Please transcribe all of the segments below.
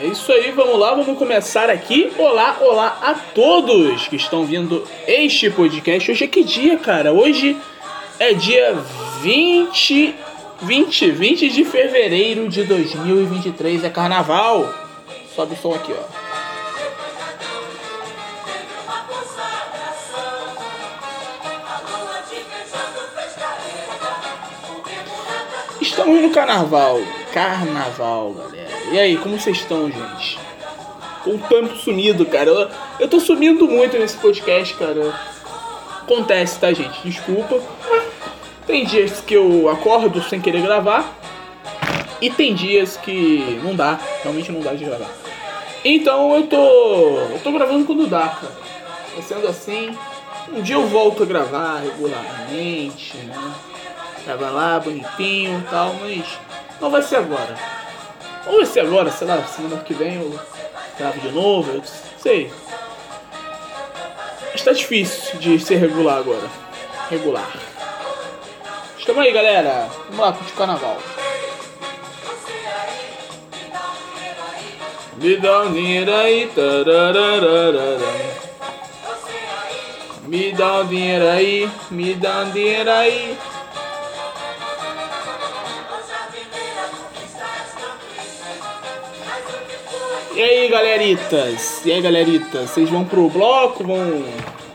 É isso aí, vamos lá, vamos começar aqui. Olá, olá a todos que estão vindo este podcast. Hoje é que dia, cara? Hoje é dia 20, 20, 20 de fevereiro de 2023, é carnaval. Sobe o som aqui, ó. Estamos no carnaval. Carnaval, galera. E aí, como vocês estão, gente? Com o tempo sumido, cara. Eu, tô sumindo muito nesse podcast, cara. Acontece, tá, gente? Desculpa. Tem dias que eu acordo sem querer gravar. E tem dias que não dá. Realmente não dá de gravar. Então eu tô. Eu tô gravando quando dá, cara. Tá sendo assim. Um dia eu volto a gravar regularmente, né? Gravar lá bonitinho e tal, mas não vai ser agora. Ou vai ser agora, sei lá, semana que vem eu gravo de novo, eu sei. Está difícil de ser regular agora. Regular. Estamos aí, galera. Vamos lá curtir o carnaval. Me dá um dinheiro aí. Me dá um dinheiro aí, E aí, galeritas? E aí, galeritas? Vocês vão pro bloco? Vão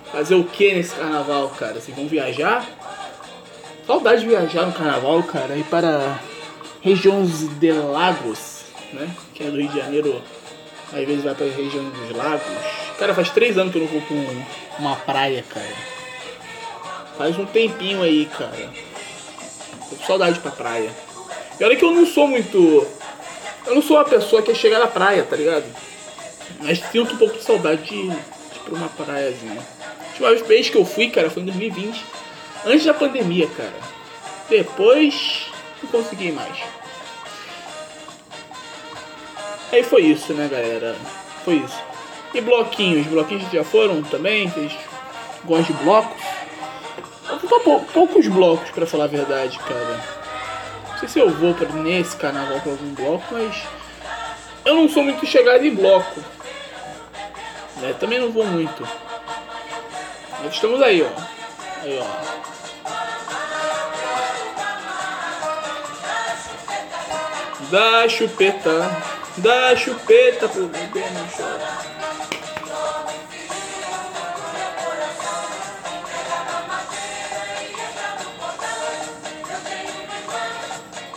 fazer o que nesse carnaval, cara? Vocês vão viajar? Saudade de viajar no carnaval, cara. Ir para regiões de lagos, né? Que é do Rio de Janeiro. Às vezes vai pra região dos lagos. Cara, faz três anos que eu não vou pra uma praia, cara. Faz um tempinho aí, cara. Tô com saudade pra praia. E olha que eu não sou muito eu não sou uma pessoa que é chegar na praia, tá ligado? Mas sinto um pouco de saudade de, de ir pra uma praiazinha. A última vez que eu fui, cara, foi em 2020. Antes da pandemia, cara. Depois não consegui mais. Aí foi isso, né, galera? Foi isso. E bloquinhos? Bloquinhos já foram também? Vocês gostam de blocos? Poucos blocos, pra falar a verdade, cara. Sei se eu vou pra, nesse carnaval pra algum bloco, mas eu não sou muito chegado em bloco. Né? Também não vou muito. Mas estamos aí, ó. Aí, ó. Dá chupeta, dá chupeta pro bebê não chorar.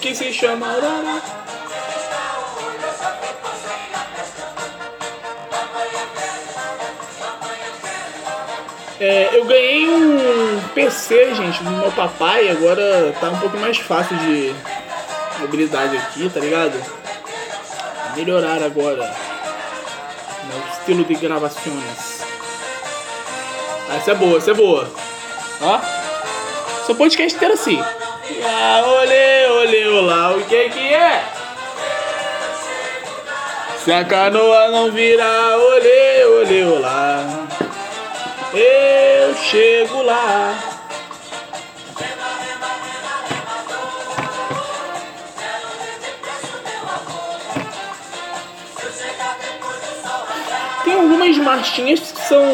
Que se chama Aurora. É, eu ganhei um PC, gente, do meu papai, agora tá um pouco mais fácil de mobilidade aqui, tá ligado? Melhorar agora no estilo de gravações. Ah, essa é boa, essa é boa. Ó, só podcast inteiro assim. Ah, olê, olá, o que que é? Se a canoa não virar, olê, olê, olá, eu chego lá. Tem algumas marchinhas que são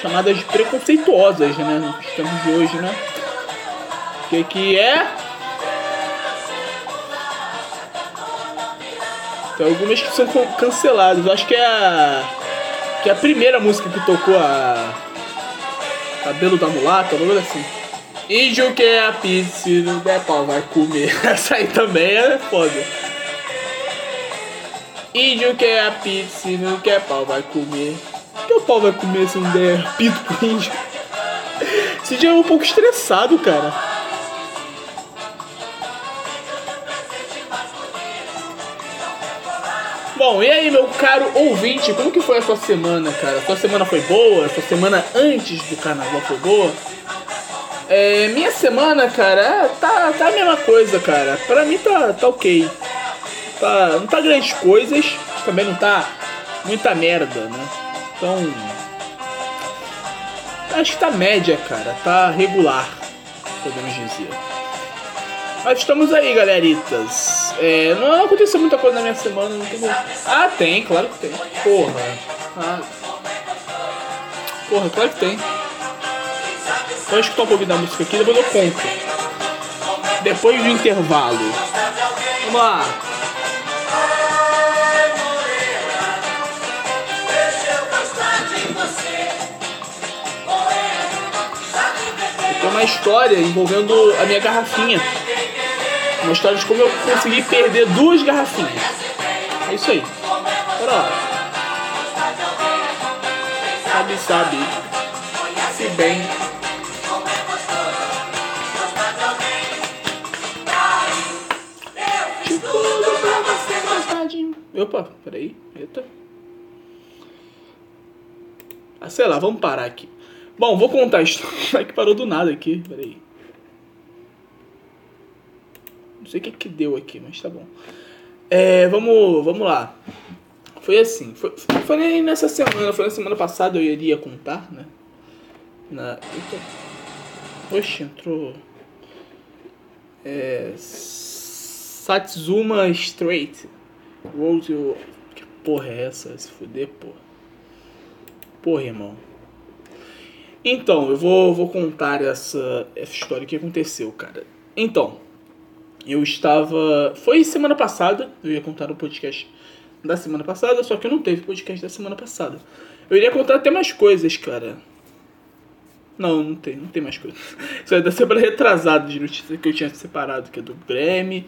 chamadas preconceituosas, né, nos tempos de hoje, né? que que é? Tem algumas que são canceladas. Eu acho que é a que é a primeira música que tocou a Cabelo da Mulata, algo assim. Índio que é a pizza, não der pau, vai comer. Essa aí também é foda. Índio que é a pizza, não quer pau, vai comer. Que o pau vai comer se não der pito pro índio? Esse dia é um pouco estressado, cara. Bom, e aí, meu caro ouvinte, como que foi a sua semana, cara? Sua semana foi boa? Sua semana antes do carnaval foi boa? É, minha semana, cara, tá, tá a mesma coisa, cara. Pra mim tá, tá ok. Tá, não tá grandes coisas, também não tá muita merda, né? Então. Acho que tá média, cara. Tá regular, podemos dizer. Mas estamos aí, galeritas. É, não aconteceu muita coisa na minha semana. Não teve... Ah, tem, claro que tem. Porra. Ah. Porra, claro que tem. Vou escutar um pouquinho da música aqui, depois eu conto. Depois do intervalo. Vamos lá. Tem uma história envolvendo a minha garrafinha. Uma história de como eu consegui perder duas garrafinhas. É isso aí. Bora lá. Sabe, sabe. Se bem. Opa, peraí. Eita. Ah, sei lá, vamos parar aqui. Bom, vou contar a história que parou do nada aqui. Peraí. Não sei o que que deu aqui, mas tá bom. É, vamos, vamos lá. Foi assim, foi, foi nessa semana, foi na semana passada eu iria contar, né? Na, eita. Oxe, entrou. É, Satsuma Straight. Road. Que porra é essa? Se fuder, porra. Porra, irmão. Então, eu vou, vou contar essa, essa história que aconteceu, cara. Então, eu estava. Foi semana passada, eu ia contar o podcast da semana passada, só que não teve podcast da semana passada. Eu iria contar até mais coisas, cara. Não, não tem, não tem mais coisas. Isso é da semana retrasada de notícias que eu tinha separado, que é do Grêmio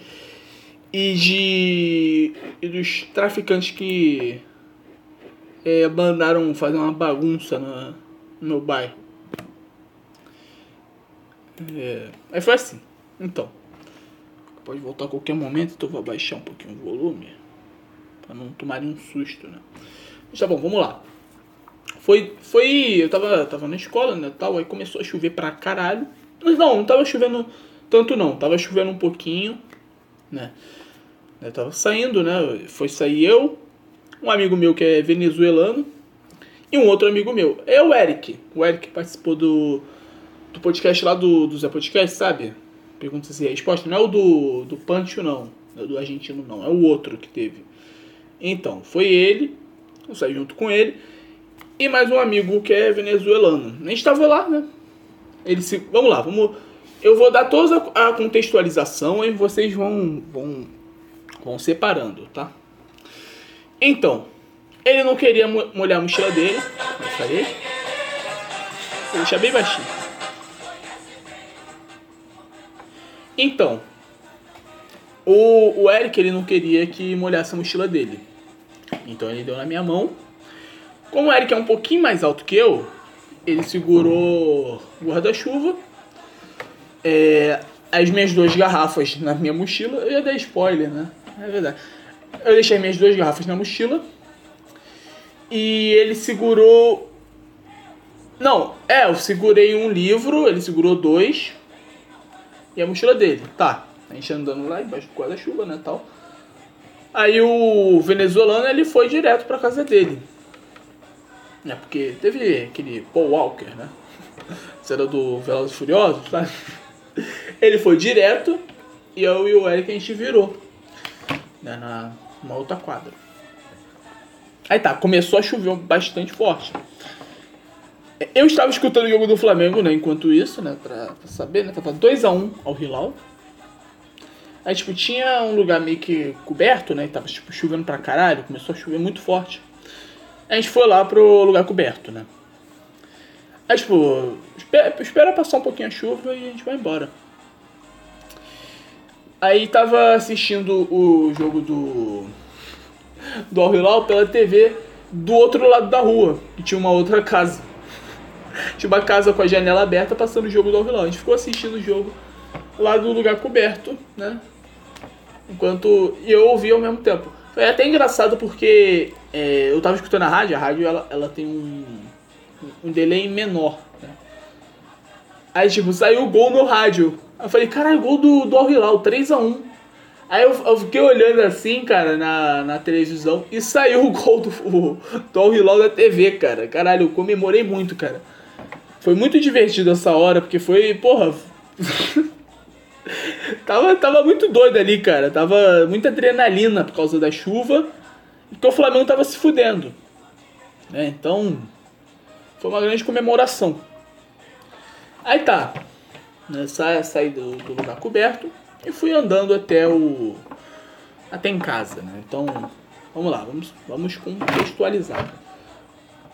e de. e dos traficantes que é, mandaram fazer uma bagunça na, no bairro. É, aí foi assim. Então. Pode voltar a qualquer momento, então vou abaixar um pouquinho o volume. Pra não tomarem um susto, né? Mas tá bom, vamos lá. Foi. Foi. Eu tava, tava na escola, né? Tal, aí começou a chover pra caralho. Mas não, não tava chovendo tanto não. Tava chovendo um pouquinho, né? Eu tava saindo, né? Foi sair eu, um amigo meu que é venezuelano e um outro amigo meu. É o Eric. O Eric participou do, do podcast lá do, do Zé Podcast, sabe? Pergunta se é resposta. Não é o do, do Pancho, não. Não é o do argentino, não. É o outro que teve. Então, foi ele. Eu saí junto com ele. E mais um amigo que é venezuelano. A gente tava lá, né? Ele se. Vamos lá, vamos. Eu vou dar toda a contextualização e vocês vão, vão, vão separando, tá? Então, ele não queria molhar a mochila dele. Eu falei. Vou deixar bem baixinho. Então, o, o Eric ele não queria que molhasse a mochila dele. Então ele deu na minha mão. Como o Eric é um pouquinho mais alto que eu, ele segurou o guarda-chuva. É, as minhas duas garrafas na minha mochila. Eu ia dar spoiler, né? É verdade. Eu deixei minhas duas garrafas na mochila. E ele segurou. Não, é, eu segurei um livro, ele segurou dois e a mochila dele. Tá, a gente andando lá embaixo do guarda-chuva, né, tal. Aí o venezuelano, ele foi direto pra casa dele. É, porque teve aquele Paul Walker, né? Isso era do Velozes Furiosos, tá? Ele foi direto e eu e o Eric a gente virou. Né, na uma outra quadra. Aí tá, começou a chover bastante forte. Eu estava escutando o jogo do Flamengo, né? Enquanto isso, né? Pra, pra saber, né? Tava 2x1 um ao Hilal. Aí, tipo, tinha um lugar meio que coberto, né? E tava, tipo, chovendo pra caralho. Começou a chover muito forte. Aí a gente foi lá pro lugar coberto, né? Aí, tipo, espera, espera passar um pouquinho a chuva e a gente vai embora. Aí tava assistindo o jogo do. do Al Hilal pela TV do outro lado da rua, que tinha uma outra casa. Tinha uma casa com a janela aberta passando o jogo do Alvilão. A gente ficou assistindo o jogo lá do lugar coberto, né? Enquanto eu ouvi ao mesmo tempo. Foi até engraçado porque é, eu tava escutando a rádio, a rádio ela, ela tem um, um delay menor. Né? Aí tipo, saiu o gol no rádio. Eu falei, caralho, gol do, do Al Hilal, 3x1. Aí eu, eu, fiquei olhando assim, cara, na, na televisão e saiu o gol do, do Al Hilal da TV, cara. Caralho, eu comemorei muito, cara. Foi muito divertido essa hora, porque foi, porra. tava, tava muito doido ali, cara. Tava muita adrenalina por causa da chuva. Porque o Flamengo tava se fudendo. Né? Então, foi uma grande comemoração. Aí tá. Né? Sa saí do, do lugar coberto e fui andando até o. até em casa, né? Então, vamos lá, vamos, vamos contextualizar.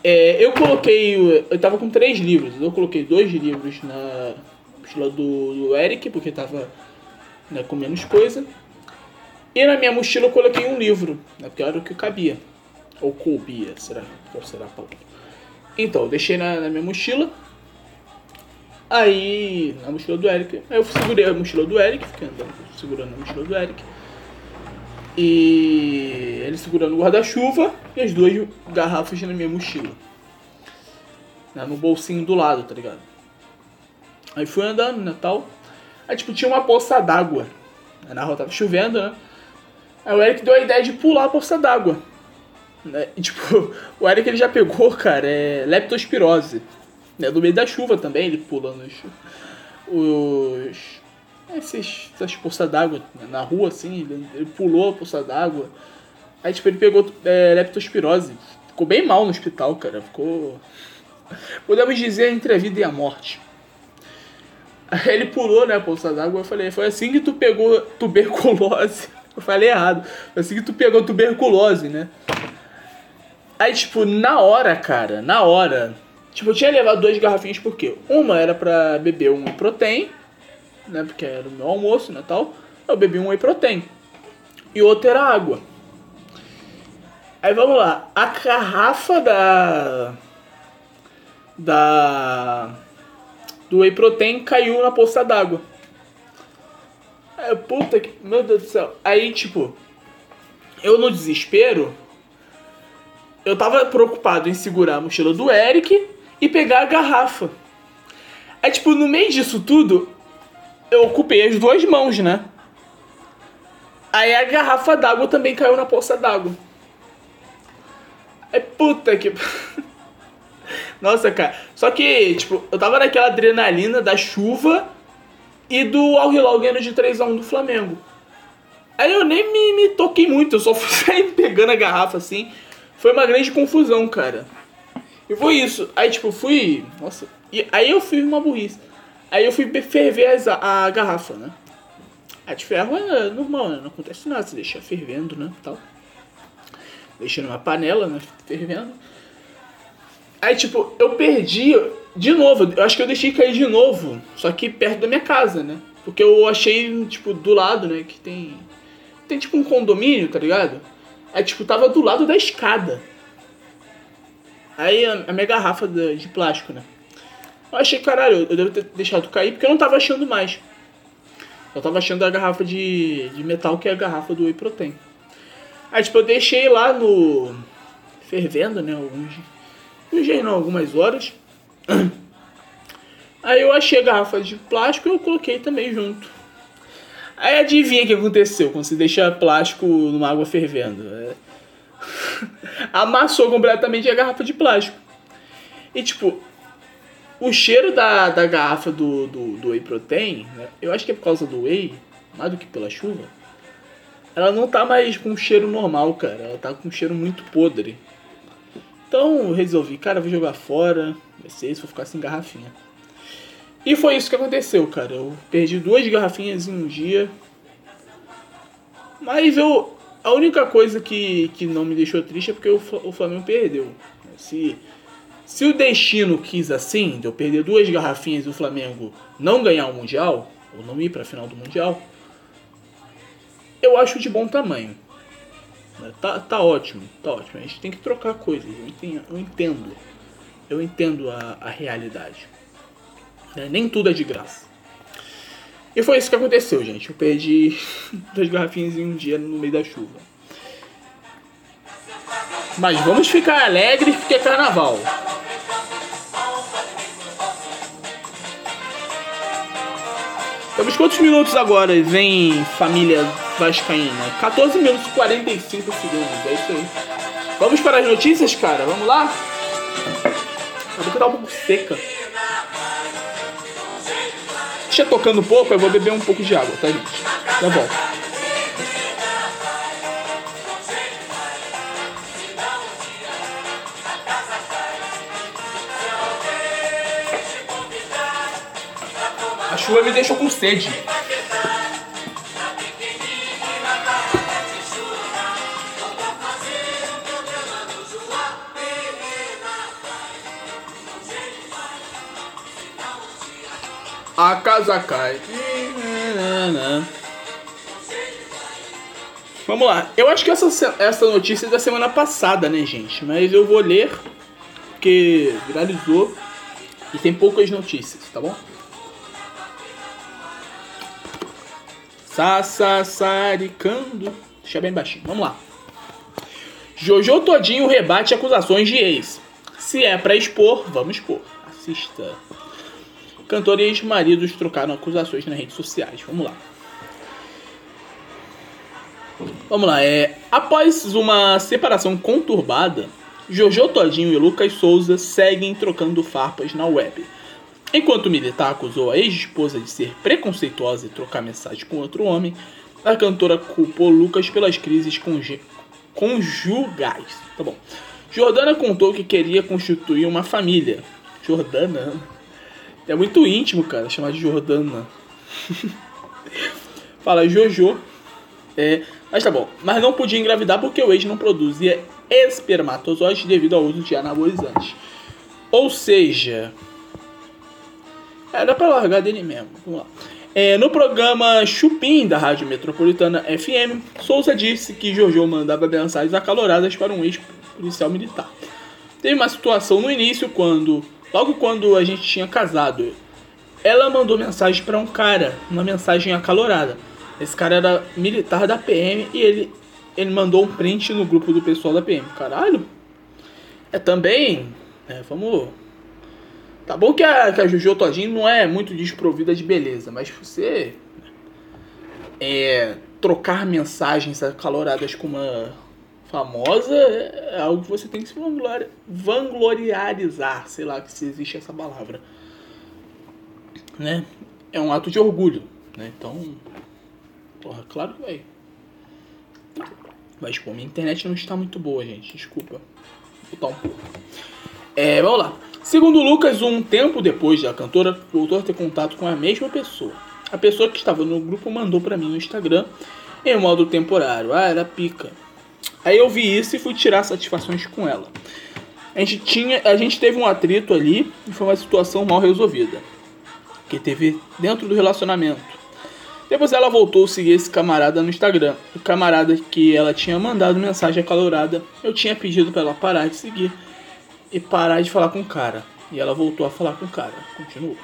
É, eu coloquei. Eu tava com três livros. Eu coloquei dois livros na mochila do, do Eric, porque tava né, com menos coisa. E na minha mochila eu coloquei um livro, né, porque era o que cabia. Ou coubia, será? Qual será a? Então, eu deixei na, na, minha mochila. Aí, na mochila do Eric. Aí eu segurei a mochila do Eric, fiquei andando, segurando a mochila do Eric. E ele segurando o guarda-chuva e as duas garrafas na minha mochila. Né, no bolsinho do lado, tá ligado? Aí fui andando, né, tal. Aí, tipo, tinha uma poça d'água. Na rua tava chovendo, né? Aí o Eric deu a ideia de pular a poça d'água. Né? E, tipo, o Eric ele já pegou, cara, é leptospirose. Né? No meio da chuva também, ele pulando os... os essas poças d'água na rua, assim, ele, ele, pulou a poça d'água. Aí, tipo, ele pegou é, leptospirose. Ficou bem mal no hospital, cara. Ficou... Podemos dizer entre a vida e a morte. Aí ele pulou, né, a poça d'água. Eu falei, foi assim que tu pegou tuberculose. Eu falei errado. Foi assim que tu pegou tuberculose, né? Aí, tipo, na hora, cara, na hora. Tipo, eu tinha levado duas garrafinhas porque uma era pra beber um protein, né? Porque era o meu almoço, né, tal. Eu bebi um whey protein. E outra era água. Aí vamos lá. A garrafa da. Da. Do whey protein caiu na poça d'água. Aí, puta que. Meu Deus do céu. Aí, tipo. Eu no desespero. Eu tava preocupado em segurar a mochila do Eric e pegar a garrafa. Aí, tipo, no meio disso tudo, eu ocupei as duas mãos, né? Aí a garrafa d'água também caiu na poça d'água. Aí, puta que. Nossa, cara. Só que, tipo, eu tava naquela adrenalina da chuva e do Al Hilal ganhando de 3x1 do Flamengo. Aí eu nem me, me toquei muito, eu só fui sair pegando a garrafa assim. Foi uma grande confusão, cara. E foi isso. Aí, tipo, fui. Nossa. E aí eu fiz uma burrice. Aí eu fui ferver as, a, garrafa, né? A de ferro é normal, né? Não acontece nada, você deixa fervendo, né? Tal. Deixa numa panela, né? Fervendo. Aí, tipo, eu perdi de novo. Eu acho que eu deixei cair de novo. Só que perto da minha casa, né? Porque eu achei, tipo, do lado, né? Que tem. Tem tipo um condomínio, tá ligado? Aí, tipo, tava do lado da escada. Aí a, minha garrafa de plástico, né? Eu achei, caralho, eu devo ter deixado cair porque eu não tava achando mais. Eu tava achando a garrafa de, de metal, que é a garrafa do Whey Protein. Aí, tipo, eu deixei lá no... Fervendo, né? Alguns... Não não, algumas horas. Aí eu achei a garrafa de plástico e eu coloquei também junto. Aí adivinha o que aconteceu quando você deixa plástico numa água fervendo? É... Amassou completamente a garrafa de plástico. E tipo, o cheiro da, da garrafa do, do, do whey protein, né? eu acho que é por causa do whey, mais do que pela chuva, ela não tá mais com um cheiro normal, cara. Ela tá com um cheiro muito podre. Então resolvi, cara, vou jogar fora, vai ser isso, vou ficar sem garrafinha. E foi isso que aconteceu, cara. Eu perdi duas garrafinhas em um dia. Mas eu. A única coisa que, que não me deixou triste é porque o, o Flamengo perdeu. Se, se o destino quis assim, de eu perder duas garrafinhas e o Flamengo não ganhar o Mundial, ou não ir pra final do Mundial, eu acho de bom tamanho. Tá, tá ótimo, tá ótimo. A gente tem que trocar coisas. Eu entendo, eu entendo, eu entendo a, a realidade. Né? Nem tudo é de graça. E foi isso que aconteceu, gente. Eu perdi duas garrafinhas em um dia no meio da chuva. Mas vamos ficar alegres porque é carnaval. Temos quantos minutos agora? Vem família Vascaína. 14 minutos e 45 segundos. É isso aí. Vamos para as notícias, cara? Vamos lá? A boca tá um pouco seca. Deixa tocando um pouco, eu vou beber um pouco de água, tá, gente? Já volto. Chuva me deixou com sede. A casa cai. Vamos lá. Eu acho que essa, essa notícia é da semana passada, né, gente? Mas eu vou ler, porque viralizou e tem poucas notícias, tá bom? Sassaricando. Deixa bem baixinho. Vamos lá. Jojo Todinho rebate acusações de ex. Se é pra expor, vamos expor. Assista. Cantor e ex-maridos trocaram acusações nas redes sociais. Vamos lá. Vamos lá. É, após uma separação conturbada, Jojo Todinho e Lucas Souza seguem trocando farpas na web. Enquanto o militar acusou a ex-esposa de ser preconceituosa e trocar mensagem com outro homem, a cantora culpou Lucas pelas crises conjugais. Tá bom. Jordana contou que queria constituir uma família. Jordana? É muito íntimo, cara, chamar de Jordana. Fala Jojo. É, mas tá bom. Mas não podia engravidar porque o ex não produzia espermatozoides devido ao uso de anabolizantes. Ou seja, era pra largar dele mesmo. Vamos lá. É, no programa Chupim da Rádio Metropolitana FM, Souza disse que Jojo mandava mensagens acaloradas para um ex-policial militar. Teve uma situação no início quando, logo quando a gente tinha casado, ela mandou mensagem para um cara, uma mensagem acalorada. Esse cara era militar da PM e ele, ele mandou um print no grupo do pessoal da PM. Caralho. É também. É, vamos. Tá bom que a, que a Juju Todinho não é muito desprovida de beleza, mas você. É, trocar mensagens acaloradas com uma famosa é algo que você tem que se vanglori- vangloriarizar. Sei lá se existe essa palavra. Né? É um ato de orgulho. Né? Então. Porra, claro que vai. Mas, pô, minha internet não está muito boa, gente. Desculpa. Vou botar um pouco. É, vamos lá. Segundo Lucas, um tempo depois da cantora voltou a ter contato com a mesma pessoa. A pessoa que estava no grupo mandou pra mim no Instagram em modo temporário. Ah, era pica. Aí eu vi isso e fui tirar satisfações com ela. A gente, tinha, a gente teve um atrito ali e foi uma situação mal resolvida. Que teve dentro do relacionamento. Depois ela voltou a seguir esse camarada no Instagram. O camarada que ela tinha mandado mensagem acalorada, eu tinha pedido pra ela parar de seguir e parar de falar com o cara. E ela voltou a falar com o cara. Continuou.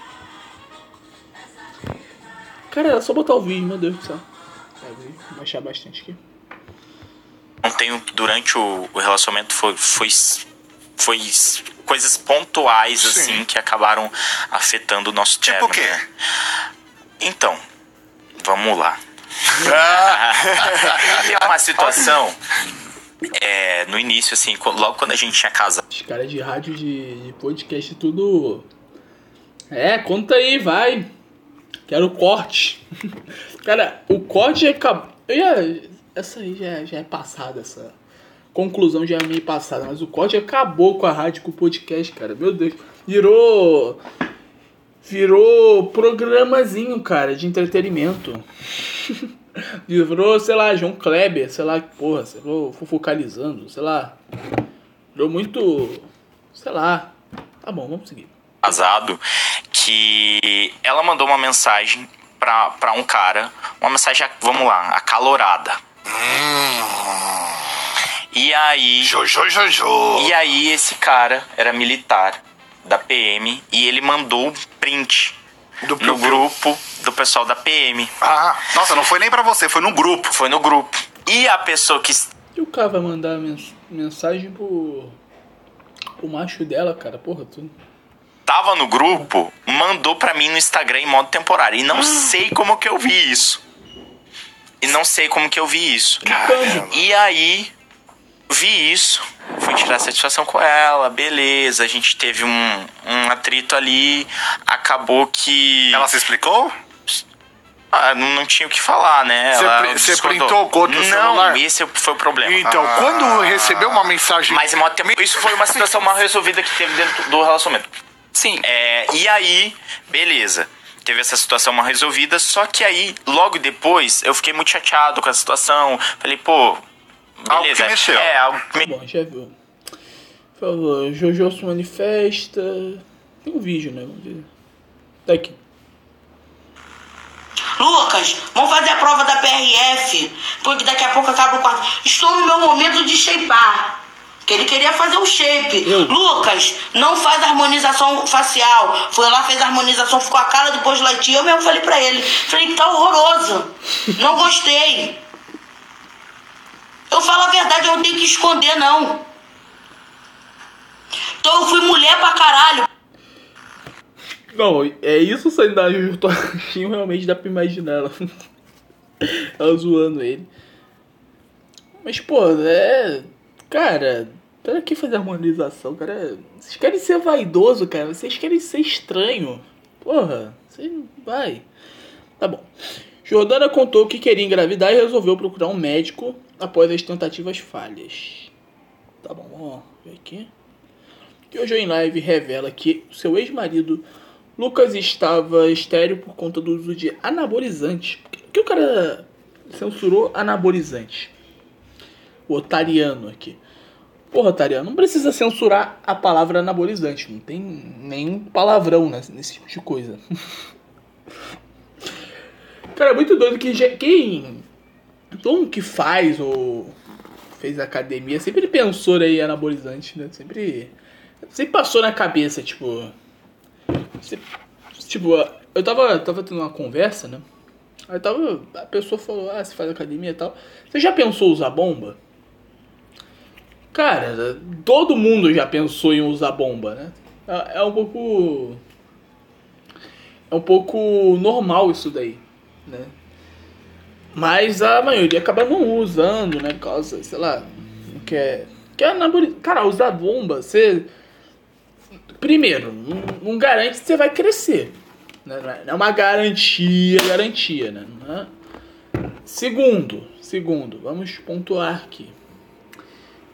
Cara, era só botar o vídeo, meu Deus do céu. É, vou baixar bastante aqui. Ontem, durante o, o relacionamento, foi, foi, foi coisas pontuais, Sim. assim, que acabaram afetando o nosso Tipo o término, quê? né? Então, vamos lá. Teve uma situação, é, no início, assim, logo quando a gente tinha casado, Os caras de rádio, de, de podcast, tudo. É, conta aí, vai. Quero o corte. Cara, o corte é. Essa aí já, já é passada, essa conclusão já é meio passada, mas o corte acabou com a rádio, com o podcast, cara. Meu Deus. Virou. Virou programazinho, cara, de entretenimento. Virou, sei lá, João Kleber, sei lá, porra, sei lá, fofocalizando, sei lá. Virou muito. Sei lá. Tá bom, vamos seguir. casado que ela mandou uma mensagem pra, pra um cara, uma mensagem, vamos lá, acalorada. E aí. Jojo, Jojo. E aí esse cara era militar da PM e ele mandou um print Do no grupo do pessoal da PM. Ah, nossa, não foi nem pra você, foi no grupo. Foi no grupo. E a pessoa que E o cara vai mandar mens- mensagem pro. O macho dela, cara, porra, tu. estava no grupo mandou pra mim no Instagram em modo temporário. E não sei como que eu vi isso. E não sei como que eu vi isso. Caramba. E aí, vi isso. Fui tirar satisfação com ela, beleza. A gente teve um, um atrito ali. Acabou que. Ela se explicou? Ah, não, não tinha o que falar, né? Você printou o código do Não, celular? esse foi o problema. Então, Ah. quando recebeu uma mensagem. Mas tempo, isso foi uma situação mal resolvida que teve dentro do relacionamento. Sim. É, e aí, beleza. Teve essa situação mal resolvida, só que aí, logo depois, eu fiquei muito chateado com a situação. Falei, pô, Algo beleza. que mexeu. É, algo que me... Bom, já viu. Falou, Jojo se manifesta. Tem um vídeo, né? Vamos ver. Tá aqui. Lucas, vamos fazer a prova da PRF, porque daqui a pouco acaba o quarto. Estou no meu momento de shapear. Que ele queria fazer o shape. Eu. Lucas, não faz harmonização facial. Foi lá, fez a harmonização, ficou a cara do Post Light. Eu mesmo falei pra ele. Falei que tá horroroso. Não gostei. Eu falo a verdade, eu não tenho que esconder, não. Então eu fui mulher pra caralho. Não, é isso saindo da Todinho, realmente dá pra imaginar ela. ela zoando ele. Mas, pô, é. Cara, pra que fazer harmonização, cara? Vocês querem ser vaidoso, cara? Vocês querem ser estranho. Porra, você vai. Tá bom. Jordana contou que queria engravidar e resolveu procurar um médico após as tentativas falhas. Tá bom, ver aqui. Que hoje em live revela que seu ex-marido Lucas estava estéreo por conta do uso de anabolizantes. Por que, o cara censurou anabolizante? O otariano aqui. Porra, otariano, não precisa censurar a palavra anabolizante. Não tem nenhum palavrão nesse, nesse tipo de coisa. cara, é muito doido que quem. Todo mundo que faz ou fez academia sempre pensou aí anabolizante, né? Sempre. Sempre passou na cabeça, tipo. Você- tipo, eu tava, tava tendo uma conversa, né? Aí tava. A pessoa falou, ah, você faz academia e tal. Você já pensou usar bomba? Cara, todo mundo já pensou em usar bomba, né? É, é um pouco. É um pouco normal isso daí, né? Mas a maioria acaba não usando, né? Causa, sei lá, não quer. Quer anaboli... Cara, usar bomba, você. Primeiro, não, garante que você vai crescer. Né? Não é- é uma garantia, garantia, né? É? Segundo, segundo, vamos pontuar aqui.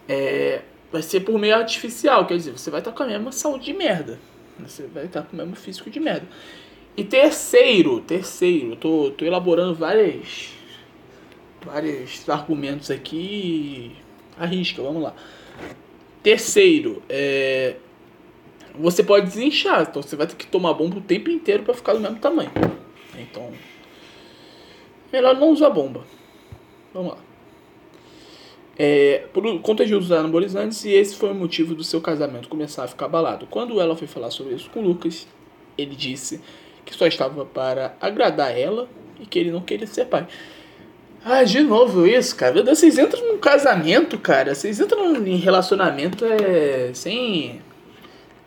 É, vai ser por meio artificial, quer dizer, você vai estar com a mesma saúde de merda. Você vai estar com o mesmo físico de merda. E terceiro, terceiro, tô, tô elaborando várias, vários argumentos aqui. Arrisca, vamos lá. Terceiro, é, você pode desinchar, então você vai ter que tomar bomba o tempo inteiro para ficar do mesmo tamanho. Então, melhor não usar bomba. Vamos lá. É, por conta de usar anabolizantes, e esse foi o motivo do seu casamento começar a ficar abalado. Quando ela foi falar sobre isso com Lucas, ele disse que só estava para agradar ela e que ele não queria ser pai. Ah, de novo isso, cara. Vocês entram num casamento, cara. Vocês entram em relacionamento é, sem.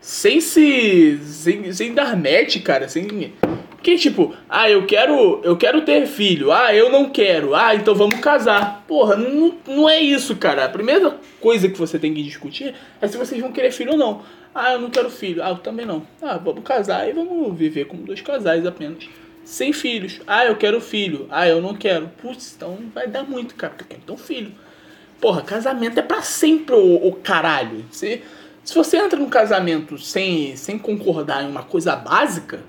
Sem se. Sem, sem dar match, cara. Sem. Porque, tipo, ah, eu quero. Eu quero ter filho. Ah, eu não quero. Ah, então vamos casar. Porra, não, não é isso, cara. A primeira coisa que você tem que discutir é se vocês vão querer filho ou não. Ah, eu não quero filho. Ah, eu também não. Ah, vamos casar e vamos viver como dois casais apenas. Sem filhos. Ah, eu quero filho. Ah, eu não quero. Putz, então vai dar muito, cara. Porque eu quero ter um filho. Porra, casamento é pra sempre, o, caralho. Se, se você entra num casamento sem, sem concordar em uma coisa básica,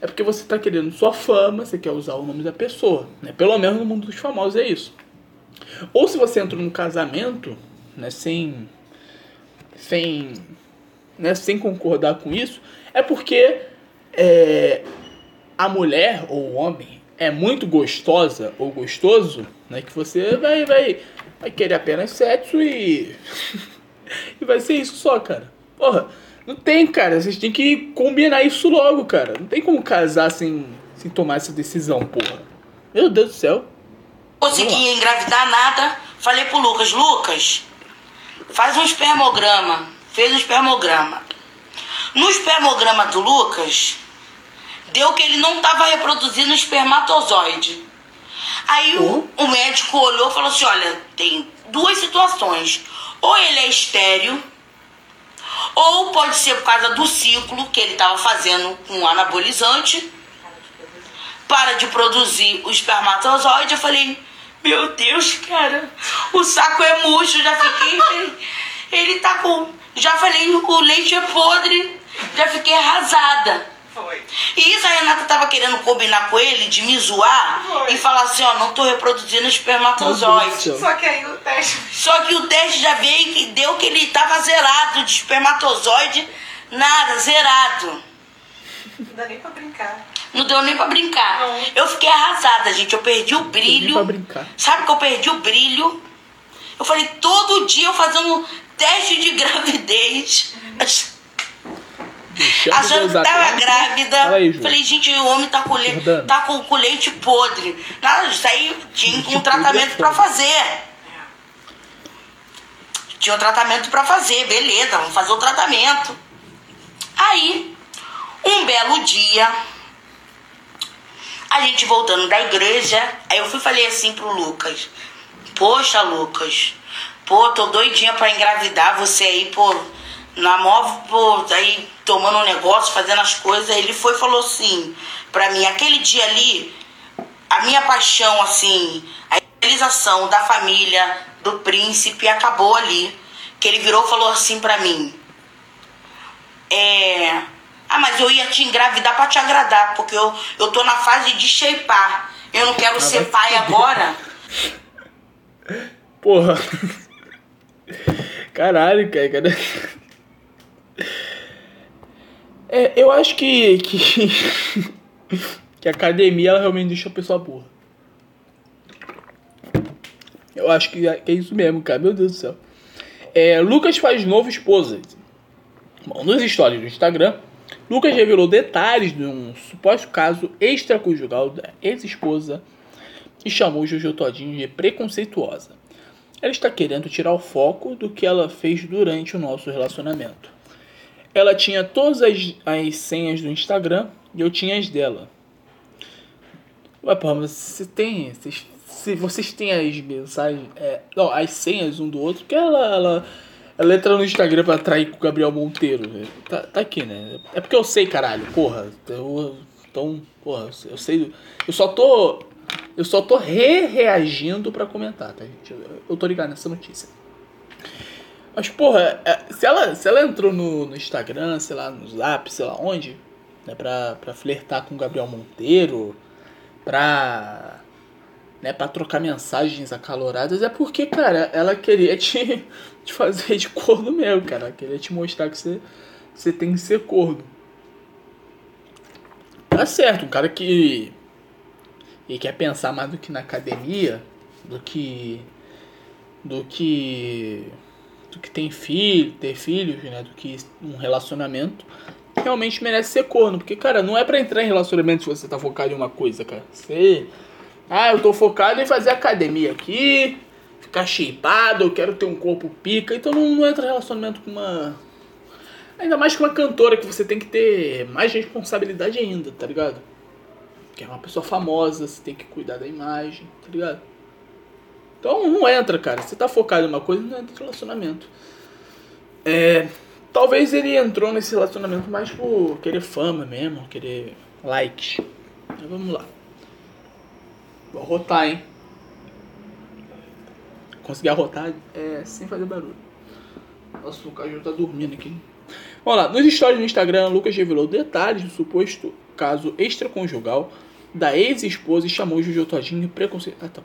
é porque você tá querendo sua fama, você quer usar o nome da pessoa. Né? Pelo menos no mundo dos famosos é isso. Ou se você entra num casamento, né, sem. Sem. Né, sem concordar com isso, é porque é, a mulher ou o homem é muito gostosa ou gostoso, né? Que você vai, vai, vai querer apenas sexo e. e vai ser isso só, cara. Porra, não tem, cara. Vocês têm que combinar isso logo, cara. Não tem como casar sem, sem tomar essa decisão, porra. Meu Deus do céu. conseguia engravidar nada. Falei pro Lucas, Lucas, faz um espermograma. Fez um espermograma. No espermograma do Lucas, deu que ele não estava reproduzindo espermatozoide. Aí o, o médico olhou e falou assim, olha, tem duas situações. ou ele é estéreo, ou pode ser por causa do ciclo que ele estava fazendo com o anabolizante, para de produzir o espermatozoide. Eu falei, meu Deus, cara, o saco é murcho, já fiquei. Ele, ele tá com. Já falei, o leite é podre, já fiquei arrasada. Foi. E isso a Renata tava querendo combinar com ele de me zoar Foi. e falar assim, ó, não tô reproduzindo espermatozoide. Só que aí o teste. Só que o teste já veio e deu que ele tava zerado de espermatozoide, nada, zerado. Não dá nem pra brincar. Não deu nem pra brincar. Não. Eu fiquei arrasada, gente. Eu perdi o Nem brilho. pra brincar. Sabe que eu perdi o brilho? Eu falei, todo dia eu fazendo teste de gravidez. Deixando Achando que tava grávida. Aí, falei, gente, o homem tá com, le... Tá com, com leite podre. Nada disso aí tinha um tratamento pra fazer. Tinha um tratamento pra fazer, beleza, vamos fazer o tratamento. Aí, um belo dia, a gente voltando da igreja, aí eu fui e falei assim pro Lucas: Poxa, Lucas, pô, tô doidinha pra engravidar, você aí, pô, na mó, pô, aí tomando um negócio, fazendo as coisas. Ele foi e falou assim pra mim: aquele dia ali, a minha paixão, assim, a realização da família, do príncipe, acabou ali. Que ele virou e falou assim pra mim: É. Ah, mas eu ia te engravidar pra te agradar, porque eu, eu tô na fase de shapear. Eu não quero ser vai pai fuder. agora. Porra. Caralho, cara. cara. É, eu acho que. Que, que a academia ela realmente deixa a pessoa burra. Eu acho que é, que é isso mesmo, cara. Meu Deus do céu. É, Lucas faz novo esposa. Bom, nos stories do Instagram, Lucas revelou detalhes de um suposto caso extraconjugal da ex-esposa e chamou Jojo Todinho de preconceituosa. Ela está querendo tirar o foco do que ela fez durante o nosso relacionamento. Ela tinha todas as, as senhas do Instagram e eu tinha as dela. Ué, porra, mas você tem. Vocês, se vocês têm as mensagens. É, não, as senhas um do outro, porque ela, ela, ela entra no Instagram pra atrair com o Gabriel Monteiro. Tá, tá aqui, né? É porque eu sei, caralho, porra. Eu, então, porra, eu sei. Eu só tô. Eu só tô re-reagindo pra comentar, tá, gente? Eu, eu tô ligado nessa notícia. Mas, porra, é, se ela, se ela entrou no, no Instagram, sei lá, no Zap, sei lá onde, né, pra, pra flertar com o Gabriel Monteiro, pra. né, pra trocar mensagens acaloradas, é porque, cara, ela queria te, te fazer de corno mesmo, cara. Ela queria te mostrar que você, você tem que ser corno. Tá certo, um cara que. E quer pensar mais do que na academia, do que. do que. Do que tem filho, ter filhos, né? Do que um relacionamento. Realmente merece ser corno. Porque, cara, não é pra entrar em relacionamento se você tá focado em uma coisa, cara. Você. Ah, eu tô focado em fazer academia aqui, ficar shapeado, eu quero ter um corpo pica. Então não, não entra em relacionamento com uma. Ainda mais com uma cantora que você tem que ter mais responsabilidade ainda, tá ligado? Que é uma pessoa famosa, você tem que cuidar da imagem, tá ligado? Então não entra, cara. Você tá focado em uma coisa, não entra em relacionamento. É. Talvez ele entrou nesse relacionamento mais por querer fama mesmo, querer likes. Mas vamos lá. Vou arrotar, hein? Conseguir arrotar é, sem fazer barulho. Nossa, o Caju tá dormindo aqui. Vamos lá. Nos stories do Instagram, Lucas revelou detalhes do suposto caso extraconjugal da ex-esposa e chamou Jojo Todinho preconceito. Ah, tá.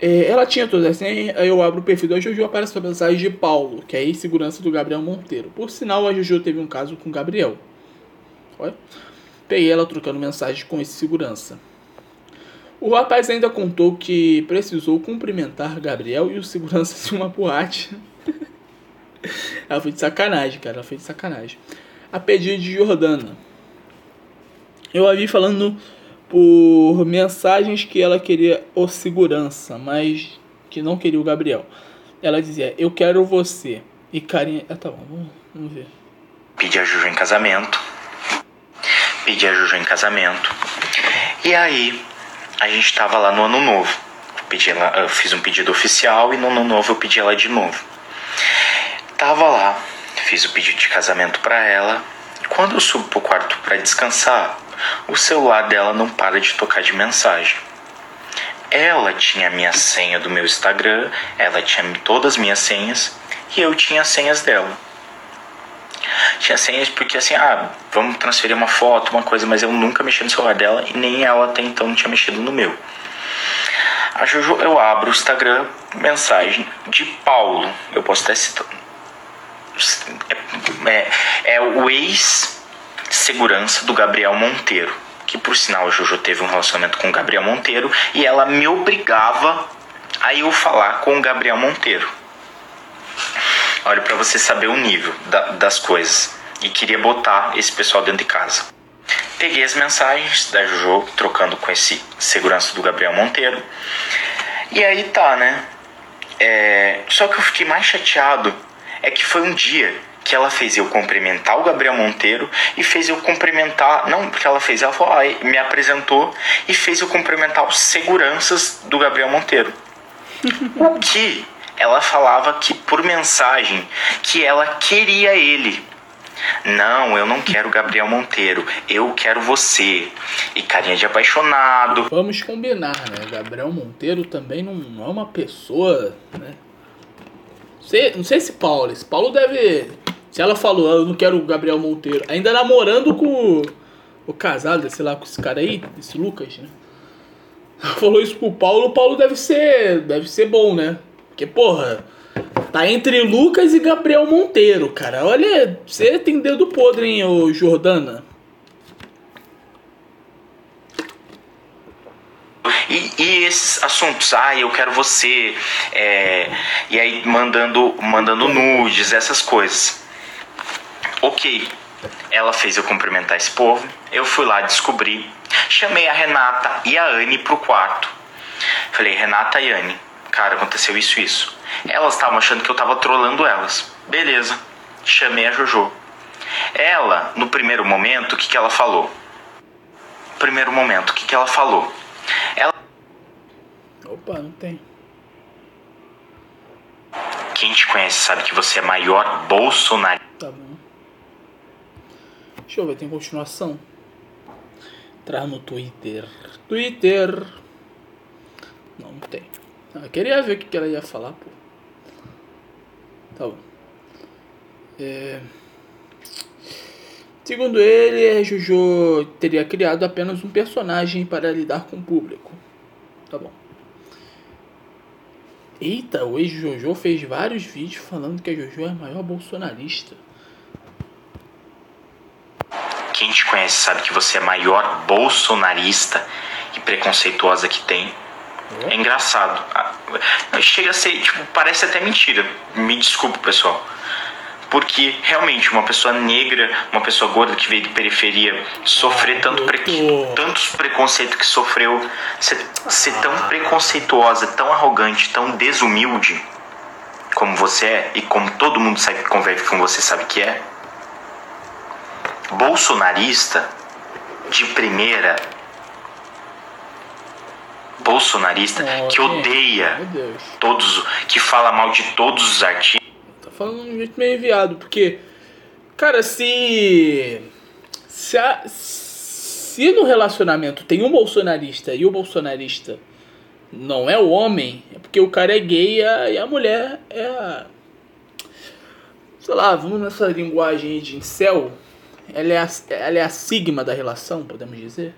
É, ela tinha todas as senhas, aí eu abro o perfil da Jojo aparece a mensagem de Paulo, que é ex-segurança do Gabriel Monteiro. Por sinal, a Jojo teve um caso com o Gabriel. Olha. Peguei ela trocando mensagens com esse segurança. O rapaz ainda contou que precisou cumprimentar Gabriel e o segurança de uma boate. ela foi de sacanagem, cara. Ela foi de sacanagem. A pedido de Jordana. Eu a vi falando por mensagens que ela queria o segurança, mas que não queria o Gabriel. Ela dizia, eu quero você. E carinha. Ah, tá bom, vamos, vamos ver. Pedi a Juju em casamento. Pedi a Juju em casamento. E aí, a gente tava lá no ano novo. Pedi ela, eu fiz um pedido oficial e no ano novo eu pedi ela de novo. Tava lá, fiz o pedido de casamento pra ela. Quando eu subo pro quarto pra descansar, o celular dela não para de tocar de mensagem. Ela tinha a minha senha do meu Instagram, ela tinha todas as minhas senhas e eu tinha as senhas dela. Tinha senhas porque assim, ah, vamos transferir uma foto, uma coisa, mas eu nunca mexi no celular dela e nem ela até então não tinha mexido no meu. A Jojo, eu abro o Instagram, mensagem de Paulo. Eu posso até citar. É, é, é o ex-segurança do Gabriel Monteiro. Que por sinal a Jojo teve um relacionamento com o Gabriel Monteiro e ela me obrigava a eu falar com o Gabriel Monteiro. Olha, para você saber o nível da, das coisas. E queria botar esse pessoal dentro de casa. Peguei as mensagens da Jojo, trocando com esse segurança do Gabriel Monteiro. E aí tá, né? É... Só que eu fiquei mais chateado é que foi um dia que ela fez eu cumprimentar o Gabriel Monteiro e fez eu cumprimentar. Não, porque ela fez, ela falou, ah, me apresentou e fez eu cumprimentar os seguranças do Gabriel Monteiro. o que ela falava que por mensagem que ela queria ele. Não, eu não quero Gabriel Monteiro, eu quero você. E carinha de apaixonado. Vamos combinar, né? Gabriel Monteiro também não, não é uma pessoa, né? Sei, não sei se Paulo, esse Paulo deve. Se ela falou, ah, eu não quero o Gabriel Monteiro, ainda namorando com o casado, sei lá, com esse cara aí, esse Lucas, né? Falou isso pro Paulo, o Paulo deve ser. Deve ser bom, né? Porque, porra, tá entre Lucas e Gabriel Monteiro, cara. Olha, você tem dedo podre, hein, ô Jordana? E, e, esses assuntos, ah, eu quero você, é, e aí mandando, mandando nudes, essas coisas. Ok, ela fez eu cumprimentar esse povo, eu fui lá descobrir, chamei a Renata e a Anne pro quarto. Falei, Renata e Anne, cara, aconteceu isso isso. Elas estavam achando que eu tava trolando elas. Beleza, chamei a Jojo. Ela, no primeiro momento, o que, que ela falou? Primeiro momento, o que, que ela falou? Ela. Opa, não tem. Quem te conhece sabe que você é maior bolsonarista. Tá bom. Deixa eu ver, tem continuação. Entrar no Twitter. Twitter. Não, não tem. Ah, eu queria ver o que ela ia falar, pô. Tá bom. É... Segundo ele, Jojo teria criado apenas um personagem para lidar com o público. Tá bom. Eita, o ex-Jojo fez vários vídeos falando que a Jojo é a maior bolsonarista. Quem te conhece sabe que você é a maior bolsonarista e preconceituosa que tem. É engraçado. Ah, chega a ser, tipo, parece até mentira. Me desculpe, pessoal. Porque realmente uma pessoa negra, uma pessoa gorda que veio de periferia, sofrer tanto pre... tantos preconceitos que sofreu, ser, ser tão preconceituosa, tão arrogante, tão desumilde como você é e como todo mundo sabe que convive com você sabe que é. Bolsonarista de primeira bolsonarista Oh, que odeia todos, que fala mal de todos os artistas. Tá falando de um jeito meio enviado, porque. Cara, se. Se, a- se no relacionamento tem um bolsonarista e o bolsonarista não é o homem, é porque o cara é gay e a, e a mulher é a. Sei lá, vamos nessa linguagem aí de incel. Ela é, a, ela é a sigma da relação, podemos dizer.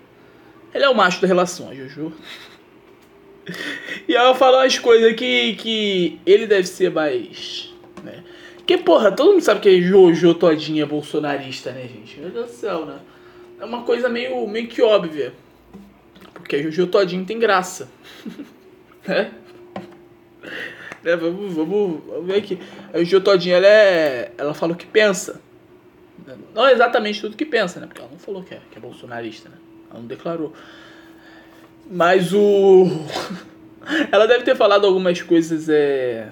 Ela é o macho da relação, a Juju. E ela fala as coisas que, que ele deve ser mais. Né? Porque, porra, todo mundo sabe que a Jojo todinha é bolsonarista, né, gente? Meu Deus do céu, né? É uma coisa meio, meio que óbvia. Porque a Jojo todinha tem graça. né? Né, Vamos, vamos, vamos ver aqui. A Jojo todinha, ela, é, ela fala o que pensa. Não exatamente tudo que pensa, né? Porque ela não falou que é, que é bolsonarista, né? Ela não declarou. Mas o. Ela deve ter falado algumas coisas é...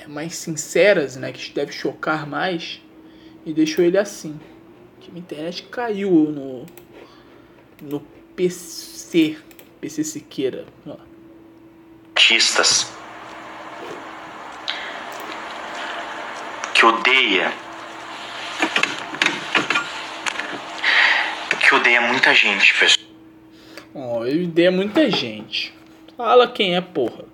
é, mais sinceras, né? Que deve chocar mais. E deixou ele assim. Que minha internet caiu no. No PC. PC Siqueira. Artistas. que odeia. Que odeia muita gente, pessoal. Ó, ele odeia muita gente. Fala quem é, porra.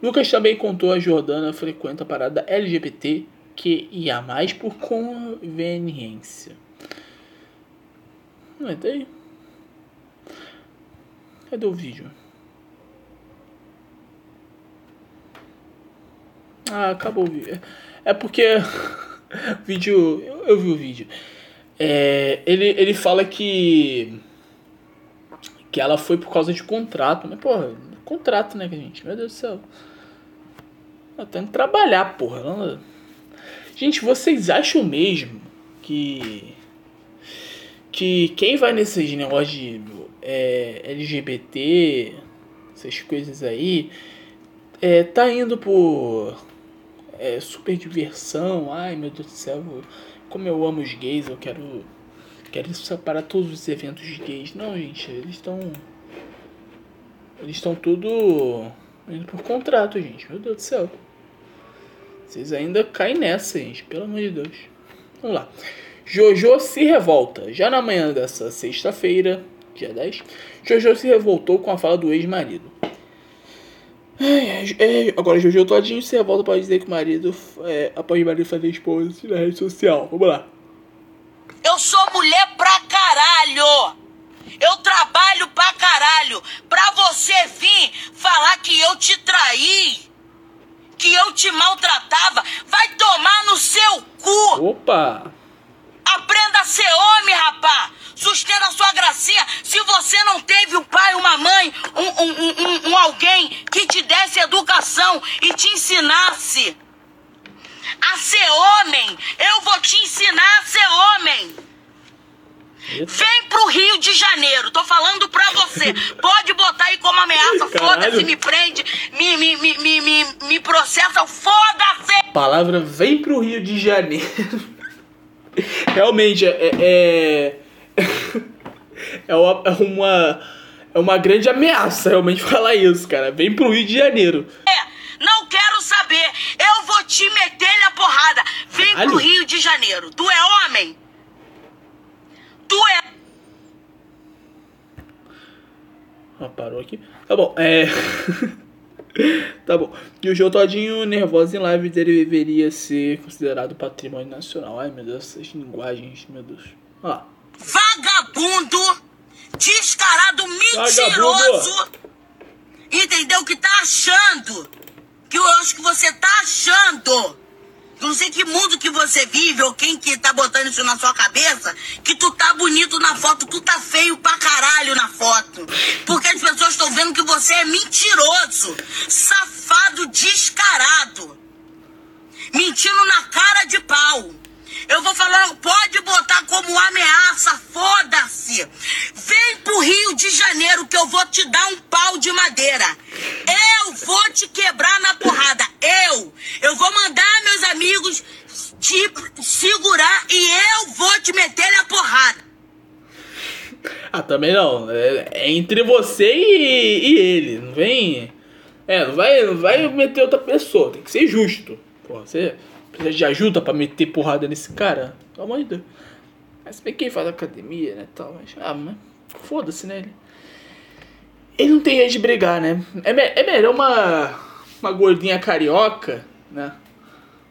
Lucas também contou a Jordana frequenta a parada LGBT que ia mais por conveniência. Não é daí? Cadê o vídeo? Ah, acabou o vídeo. É porque o vídeo. Eu, eu vi o vídeo. É, ele, ele fala que. Que ela foi por causa de contrato. Mas, porra, contrato, né, gente? Meu Deus do céu. Ela tá indo trabalhar, porra. Ela... Gente, vocês acham mesmo que. Que quem vai nesses negócios de é, LGBT, essas coisas aí, é, tá indo por é, super diversão. Ai meu Deus do céu, como eu amo os gays, eu quero. Quero separar todos os eventos gays. Não, gente, eles estão. Eles estão tudo indo por contrato, gente. Meu Deus do céu. Vocês ainda caem nessa, gente. Pelo amor de Deus. Vamos lá. Jojo se revolta. Já na manhã dessa sexta-feira, dia 10, Jojo se revoltou com a fala do ex-marido. É, é, agora Jojo todinho se revolta para dizer que o marido, é, o marido fazer expose na rede social. Vamos lá. Eu sou mulher pra caralho! Eu trabalho pra caralho! Pra você vir falar que eu te traí, que eu te maltratava, vai tomar no seu cu! Opa! Aprenda a ser homem, rapá! Sustenta a sua gracinha. Se você não teve um pai, uma mãe, um, um, um, um alguém que te desse educação e te ensinasse a ser homem, eu vou te ensinar a ser homem. Vem pro Rio de Janeiro, tô falando pra você. Pode botar aí como ameaça, foda-se, me prende, me, me, me, me, me, me processa, foda-se! palavra vem pro Rio de Janeiro. Realmente, é. É, é, uma, é uma. É uma grande ameaça realmente falar isso, cara. Vem pro Rio de Janeiro. É, não quero saber. Eu vou te meter na porrada. Vem Caralho. pro Rio de Janeiro. Tu é homem? Tu é. Ah, parou aqui. Tá bom, é. tá bom. E o João Todinho, nervoso em live, deveria ser considerado patrimônio nacional. Ai, meu Deus, essas linguagens, meu Deus. Ó lá. Vagabundo, descarado, mentiroso. Entendeu? Que tá achando. Que eu acho que você tá achando. Não sei que mundo que você vive ou quem que tá botando isso na sua cabeça, que tu tá bonito na foto, tu tá feio pra caralho na foto. Porque as pessoas estão vendo que você é mentiroso, safado, descarado. Mentindo na cara de pau. Eu vou falar, pode botar como ameaça, foda-se. Vem pro Rio de Janeiro que eu vou te dar um pau de madeira. Eu vou te quebrar na porrada. Eu. Eu vou mandar meus amigos te segurar e eu vou te meter na porrada. Ah, também não. É, é entre você e, e ele. Não vem. É, não vai, não vai meter outra pessoa. Tem que ser justo. Porra, você precisa de ajuda pra meter porrada nesse cara? Pelo amor de Deus. Mas bem que ele faz academia, né? Tal, mas, ah, mas foda-se, né? Ele, ele não tem jeito de brigar, né? É, me- é melhor uma, uma gordinha carioca, né?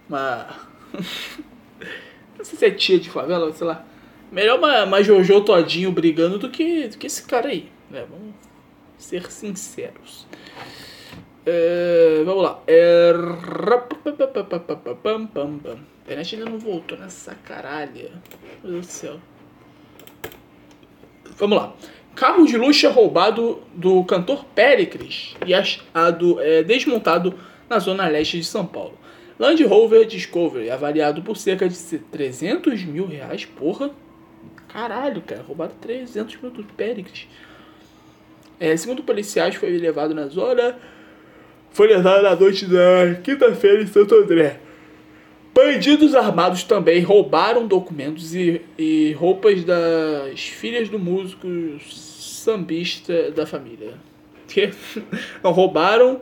Uma. não sei se é tia de favela, sei lá. Melhor uma, uma Jojo todinho brigando do que, do que esse cara aí, né? Vamos ser sinceros. É, vamos lá. É... A internet ainda não voltou nessa caralha. Meu Deus do céu. Vamos lá. Carro de luxo é roubado do cantor Péricles e achado é, desmontado na zona leste de São Paulo. Land Rover Discovery, avaliado por cerca de 300 mil reais, porra. Caralho, cara, roubaram 300 mil do Péricles. É, segundo policiais, foi levado na zona. Foi levado na noite da quinta-feira em Santo André. Bandidos armados também roubaram documentos e, e roupas das filhas do músico sambista da família. Que? Não, roubaram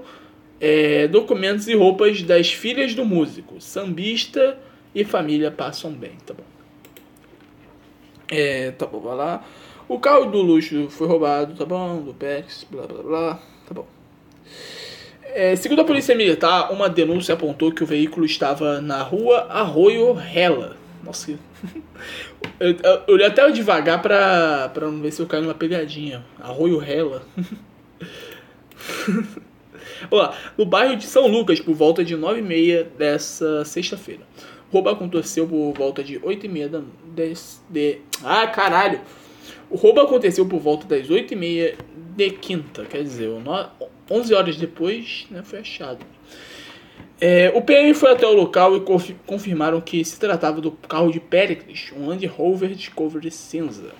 é, documentos e roupas das filhas do músico sambista e família passam bem, tá bom. É, tá bom, vai lá. O carro do luxo foi roubado, tá bom, do Pérez, blá blá blá, tá bom. É, segundo a polícia militar, uma denúncia apontou que o veículo estava na rua Arroio Rela. Nossa, eu, eu, eu olhei até devagar pra, pra não ver se eu caio numa pegadinha. Arroio Rela. Vamos lá. No bairro de São Lucas, por volta de 9h30 dessa sexta-feira. O roubo aconteceu por volta de 8h30 da, des- de... Ah, caralho! O roubo aconteceu por volta das 8h30 de quinta, quer dizer, no- 11 horas depois né, foi achado. É, o PM foi até o local e confi- confirmaram que se tratava do carro de Pericles, um Land Rover Discovery cinza.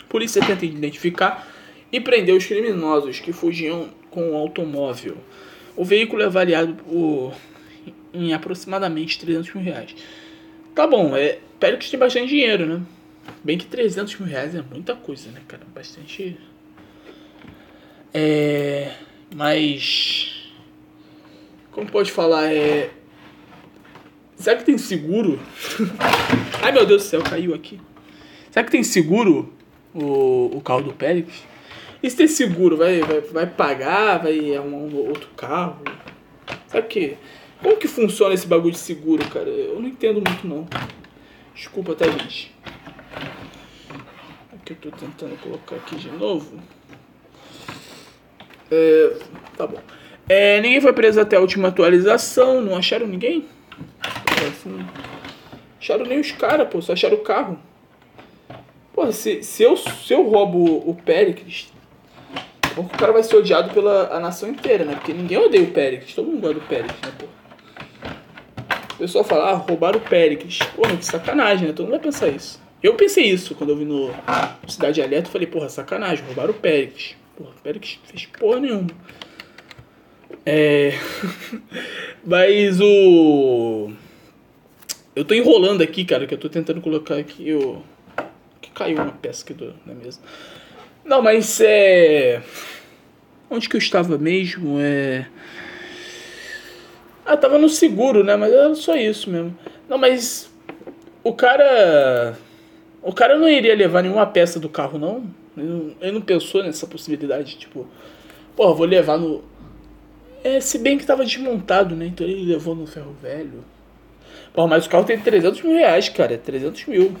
A polícia tenta identificar e prender os criminosos que fugiam com o automóvel. O veículo é avaliado por, em aproximadamente 300 mil reais. Tá bom, é, Pericles tem bastante dinheiro, né? Bem que 300 mil reais é muita coisa, né, cara? Bastante. É. Mas. Como pode falar? É. Será que tem seguro? Ai meu Deus do céu, caiu aqui. Será que tem seguro o, o carro do Pérez? E se tem seguro, vai, vai, vai pagar? Vai arrumar um outro carro? Sabe que. Como que funciona esse bagulho de seguro, cara? Eu não entendo muito não. Desculpa, tá, gente? Aqui eu tô tentando colocar aqui de novo. É, tá bom. É, ninguém foi preso até a última atualização. Não acharam ninguém? Assim, acharam nem os caras, pô. Só acharam o carro. Pô, se, se, eu, se eu roubo o Péricles, o cara vai ser odiado pela a nação inteira, né? Porque ninguém odeia o Péricles. Todo mundo gosta do Péricles, né, pô? O pessoal fala, ah, roubaram o Péricles. Porra, que sacanagem, né? Todo mundo vai pensar isso. Eu pensei isso quando eu vi no Cidade Alerta. Eu falei, porra, sacanagem, roubaram o Péricles. Porra, Péricles fez porra nenhuma. É. Mas o. Eu tô enrolando aqui, cara, que eu tô tentando colocar aqui o. Que caiu uma peça aqui do... na mesa. Não, mas é. Onde que eu estava mesmo? É. Ah, tava no seguro, né? Mas era só isso mesmo. Não, mas. O cara. O cara não iria levar nenhuma peça do carro, não? Ele não, pensou nessa possibilidade, tipo. Porra, vou levar no. É, se bem que tava desmontado, né? Então ele levou no ferro velho. Porra, mas o carro tem 300 mil reais, cara. É 300 mil.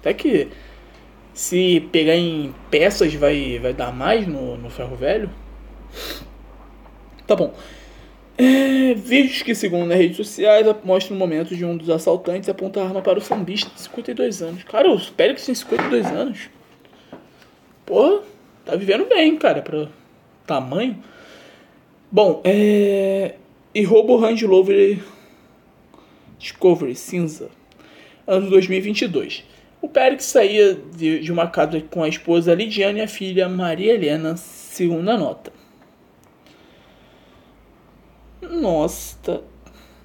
Até que. Se pegar em peças vai, vai dar mais no, no ferro velho. Tá bom. É, vídeos que, segundo as redes sociais, mostram o momento de um dos assaltantes apontar a arma para o sambista de 52 anos. Cara, o Pérez tem 52 anos. Pô, tá vivendo bem, cara, pra tamanho. Bom, é. E roubo Range Rover Discovery cinza, ano 2022. O Pérez saía de, de uma casa com a esposa Lidiane e a filha Maria Helena, segunda nota. Nossa,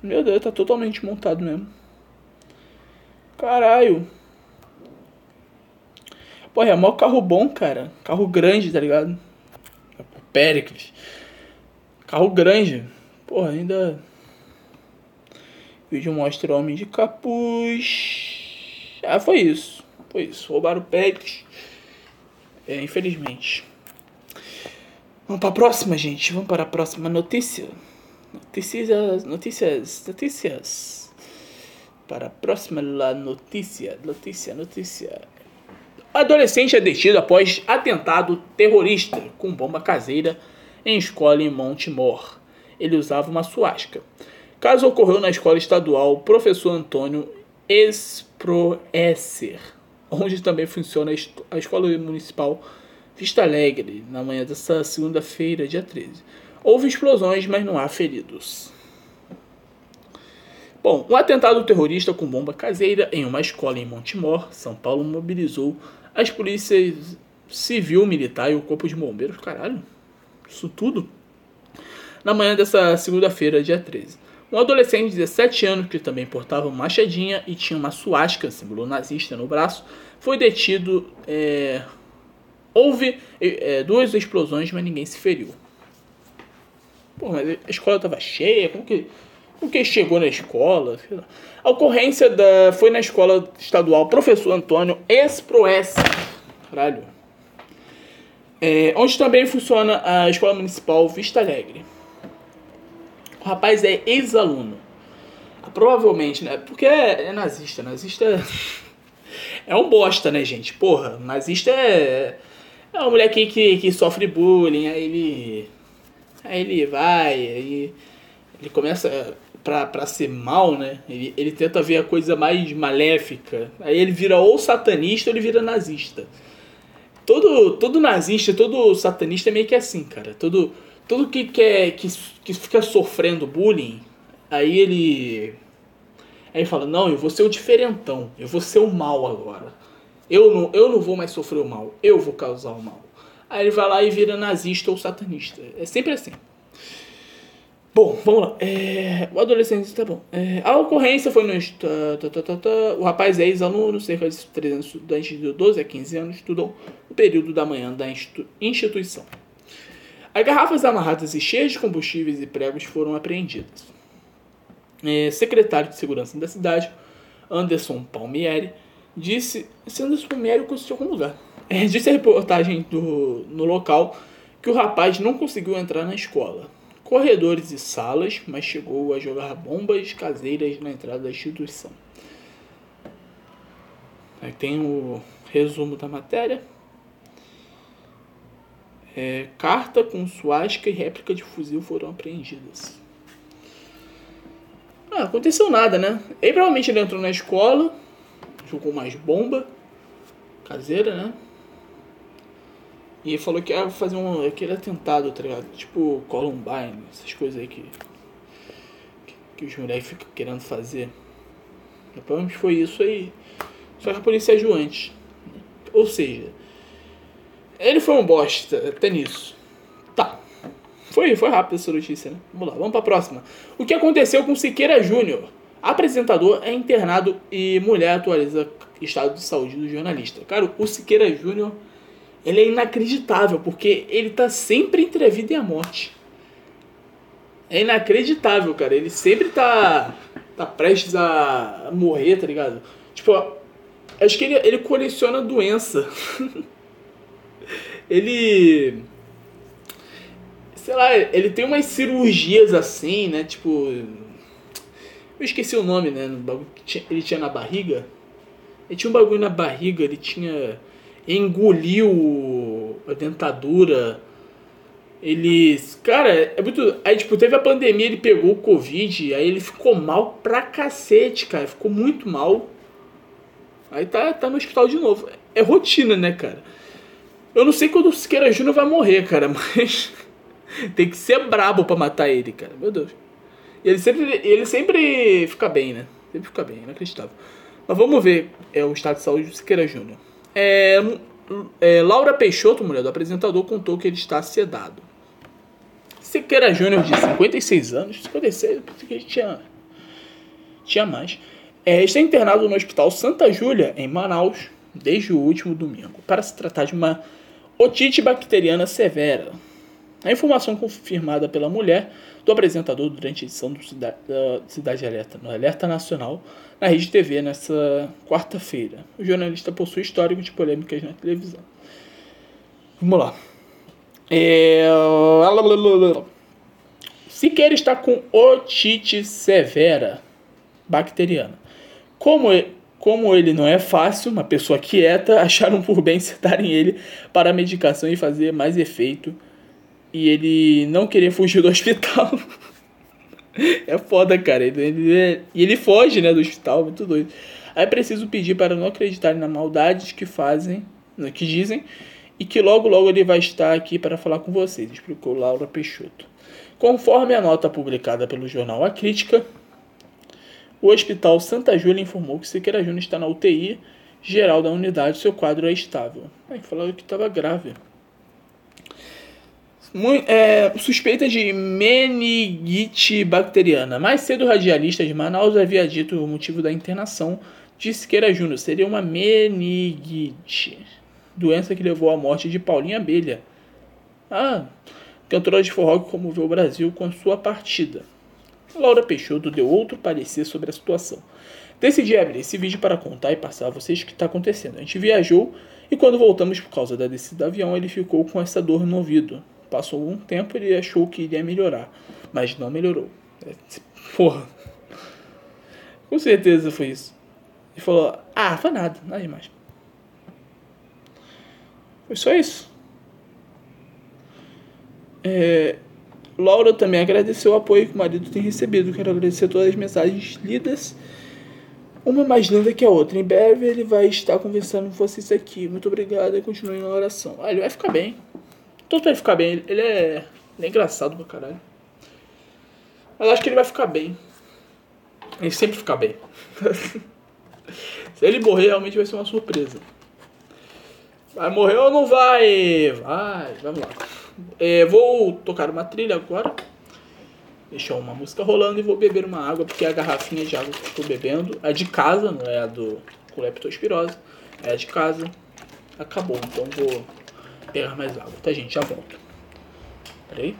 meu Deus, tá totalmente montado mesmo. Caralho. Porra, é mó carro bom, cara. Carro grande, tá ligado? Péricles. Carro grande. Porra, ainda. O vídeo mostra o homem de capuz. Ah, foi isso. Foi isso. Roubaram o Péricles. É, infelizmente. Vamos para a próxima, gente. Vamos para a próxima notícia. Notícias, notícias, notícias. Para a próxima notícia, notícia, notícia. Adolescente é detido após atentado terrorista com bomba caseira em escola em Montemor. Ele usava uma suástica. Caso ocorreu na escola estadual Professor Antônio Esproesser, onde também funciona a escola municipal Vista Alegre, na manhã dessa segunda-feira, dia 13. Houve explosões, mas não há feridos. Bom, um atentado terrorista com bomba caseira em uma escola em Montemor, São Paulo, mobilizou as polícias civil, militar e o corpo de bombeiros. Caralho, isso tudo? Na manhã dessa segunda-feira, dia 13. Um adolescente de 17 anos, que também portava uma machadinha e tinha uma suástica, símbolo nazista, no braço, foi detido. é, Houve é, duas explosões, mas ninguém se feriu. Pô, mas a escola tava cheia, como que. O que chegou na escola. A ocorrência da, foi na escola estadual Professor Antônio Esproes. Caralho. É, onde também funciona a escola municipal Vista Alegre. O rapaz é ex-aluno. Ah, Provavelmente, né? Porque é, é nazista. Nazista é um bosta, né, gente? Porra, nazista é. É um moleque que, que sofre bullying, aí ele. Aí ele vai, aí ele começa pra ser mal, né? Ele, ele tenta ver a coisa mais maléfica. Aí ele vira ou satanista ou ele vira nazista. Todo, todo nazista, todo satanista é meio que assim, cara. Todo, todo que, quer, que, que fica sofrendo bullying, aí ele. Aí fala, não, eu vou ser o diferentão, eu vou ser o mal agora. Eu não, eu não vou mais sofrer o mal, eu vou causar o mal. Aí ele vai lá e vira nazista ou satanista. É sempre assim. Bom, vamos lá. É, o adolescente, tá bom. É, a ocorrência foi no. tá, tá, tá, tá. O rapaz é ex-aluno, cerca de 300 estudantes de 12 a 15 anos estudam o período da manhã da institu- instituição. As garrafas amarradas e cheias de combustíveis e pregos foram apreendidas. É, secretário de segurança da cidade, Anderson Palmieri, disse. Esse Anderson Palmieri conheceu algum lugar. É, disse a reportagem do, no local que o rapaz não conseguiu entrar na escola. Corredores e salas, mas chegou a jogar bombas caseiras na entrada da instituição. Aí tem o resumo da matéria. É, carta com suástica e réplica de fuzil foram apreendidas. Ah, aconteceu nada, né? Aí provavelmente ele entrou na escola, jogou mais bomba caseira, né? E falou que ia fazer um, aquele atentado, tá ligado? Tipo Columbine, essas coisas aí que, que, que os moleques ficam querendo fazer. Provavelmente foi isso aí. Só que a polícia agiu antes. Ou seja, ele foi um bosta, até nisso. Tá. Foi, foi rápido essa notícia, né? Vamos lá, vamos pra próxima. O que aconteceu com Siqueira Júnior? Apresentador é internado e mulher atualiza estado de saúde do jornalista. Cara, o Siqueira Júnior, ele é inacreditável, porque ele tá sempre entre a vida e a morte. É inacreditável, cara. Ele sempre tá, tá prestes a morrer, tá ligado? Tipo, acho que ele, ele coleciona doença. ele. Sei lá, ele tem umas cirurgias assim, né? Tipo. Eu esqueci o nome, né? No bagulho que ele tinha na barriga. Ele tinha um bagulho na barriga, ele tinha. Engoliu a dentadura. Ele. Cara, é muito. Aí, tipo, teve a pandemia, ele pegou o Covid, aí ele ficou mal pra cacete, cara. Ficou muito mal. Aí tá, tá no hospital de novo. É rotina, né, cara? Eu não sei quando o Siqueira Júnior vai morrer, cara, mas. tem que ser brabo pra matar ele, cara. Meu Deus. E ele sempre, ele sempre fica bem, né? Sempre fica bem, inacreditável. Mas vamos ver é, o estado de saúde do Siqueira Júnior. É, é, Laura Peixoto, mulher do apresentador, contou que ele está sedado. Siqueira Júnior, de 56 anos, 56, eu pensei que tinha, tinha mais, é, está internado no Hospital Santa Júlia, em Manaus, desde o último domingo, para se tratar de uma otite bacteriana severa. A informação confirmada pela mulher do apresentador durante a edição do Cida- da Cidade Alerta, no Alerta Nacional, na Rede TV, nessa quarta-feira. O jornalista possui histórico de polêmicas na televisão. Vamos lá. É... Siqueira está com otite severa bacteriana. Como como ele não é fácil, uma pessoa quieta, acharam por bem setarem ele para a medicação e fazer mais efeito. E ele não querer fugir do hospital. é foda, cara. Ele, ele é- e ele foge, né, do hospital, muito doido. Aí preciso pedir para não acreditarem na maldade que fazem, no que dizem, e que logo logo ele vai estar aqui para falar com vocês, explicou Laura Peixoto. Conforme a nota publicada pelo jornal A Crítica, o Hospital Santa Júlia informou que Siqueira Júnior está na UTI geral da unidade, seu quadro é estável. Aí falaram que estava grave. É, suspeita de meningite bacteriana. Mais cedo, o radialista de Manaus havia dito o motivo da internação de Siqueira Júnior seria uma meningite, doença que levou à morte de Paulinha Abelha. Ah, cantora de forró que comoveu o Brasil com sua partida. Laura Peixoto deu outro parecer sobre a situação. Decidi abrir esse vídeo para contar e passar a vocês o que está acontecendo. A gente viajou e quando voltamos por causa da descida do avião, ele ficou com essa dor no ouvido. Passou um tempo ele achou que iria melhorar, mas não melhorou. É, Porra. Com certeza foi isso. Ele falou: Ah, foi nada, nada demais. Foi só isso. É, Laura também agradeceu o apoio que o marido tem recebido. Quero agradecer todas as mensagens lidas. Uma mais linda que a outra. Em breve ele vai estar conversando com vocês aqui. Muito obrigado e continue na oração. Ah, ele vai ficar bem. Todo vai ficar bem. Ele é, ele é engraçado pra caralho. Mas acho que ele vai ficar bem. Ele sempre fica bem. Se ele morrer, realmente vai ser uma surpresa. Vai morrer ou não vai? Vai, vamos lá. É, vou tocar uma trilha agora. Deixar uma música rolando e vou beber uma água, porque é a garrafinha de água que eu estou bebendo, a de casa, não é a do com é a de casa. Acabou, então vou pegar mais água, tá gente? Já volto. Peraí.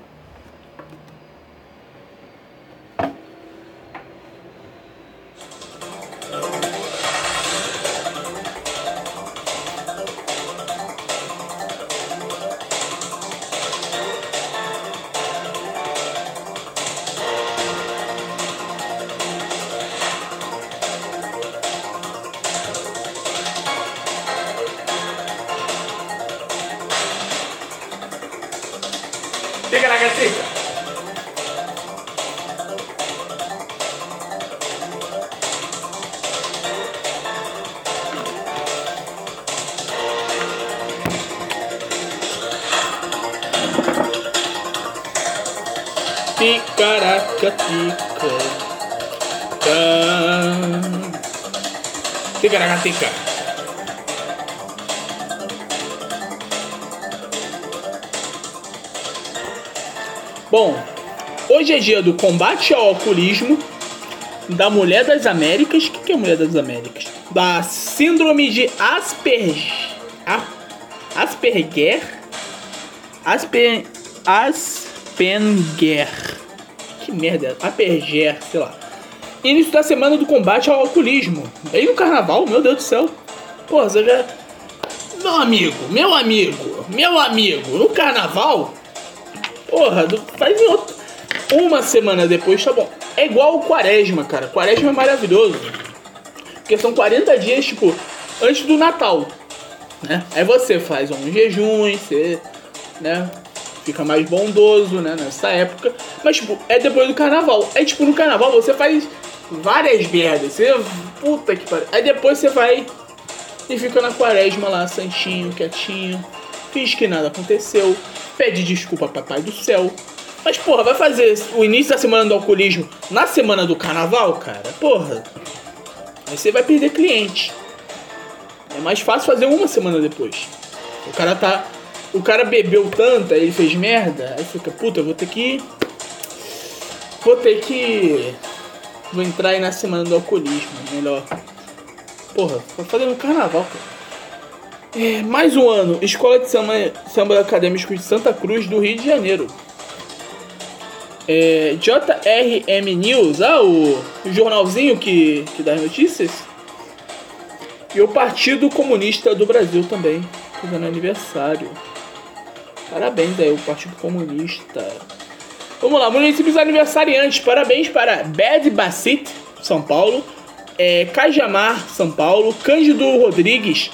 Ticaracatica. Bom, hoje é dia do combate ao alcoolismo, da Mulher das Américas. O que, é Mulher das Américas? Da Síndrome de Asperger. Asperger. Asper, Asperger. Que merda, é? Asperger, sei lá. Início da semana do combate ao alcoolismo. Aí no carnaval, meu Deus do céu. Porra, você já. Meu amigo, meu amigo, meu amigo, no carnaval, Porra, faz em outro. Uma semana depois tá bom. É igual o Quaresma, cara. Quaresma é maravilhoso. Porque são 40 dias, tipo, antes do Natal. Né? Aí você faz um jejum, você, né? Fica mais bondoso, né? Nessa época. Mas, tipo, é depois do carnaval. Aí, tipo, no carnaval você faz várias merdas. Você. Puta que pariu. Aí depois você vai e fica na quaresma lá, santinho, quietinho. Finge que nada aconteceu. Pede desculpa, papai do céu. Mas, porra, vai fazer o início da semana do alcoolismo na semana do carnaval, cara? Porra. Aí você vai perder cliente. É mais fácil fazer uma semana depois. O cara tá. O cara bebeu tanto, aí ele fez merda, aí fica, puta, eu vou ter que. Vou ter que. Vou entrar aí na semana do alcoolismo, melhor. Porra, vou fazer no carnaval, cara. É, mais um ano, Escola de Samba, Samba Acadêmico de Santa Cruz, do Rio de Janeiro. É, JRM News, ah, o, o jornalzinho que, que dá as notícias. E o Partido Comunista do Brasil também, fazendo aniversário. Parabéns aí, o Partido Comunista. Vamos lá, municípios aniversariantes. Parabéns para Bad Bacit, São Paulo. É, Cajamar, São Paulo. Cândido Rodrigues,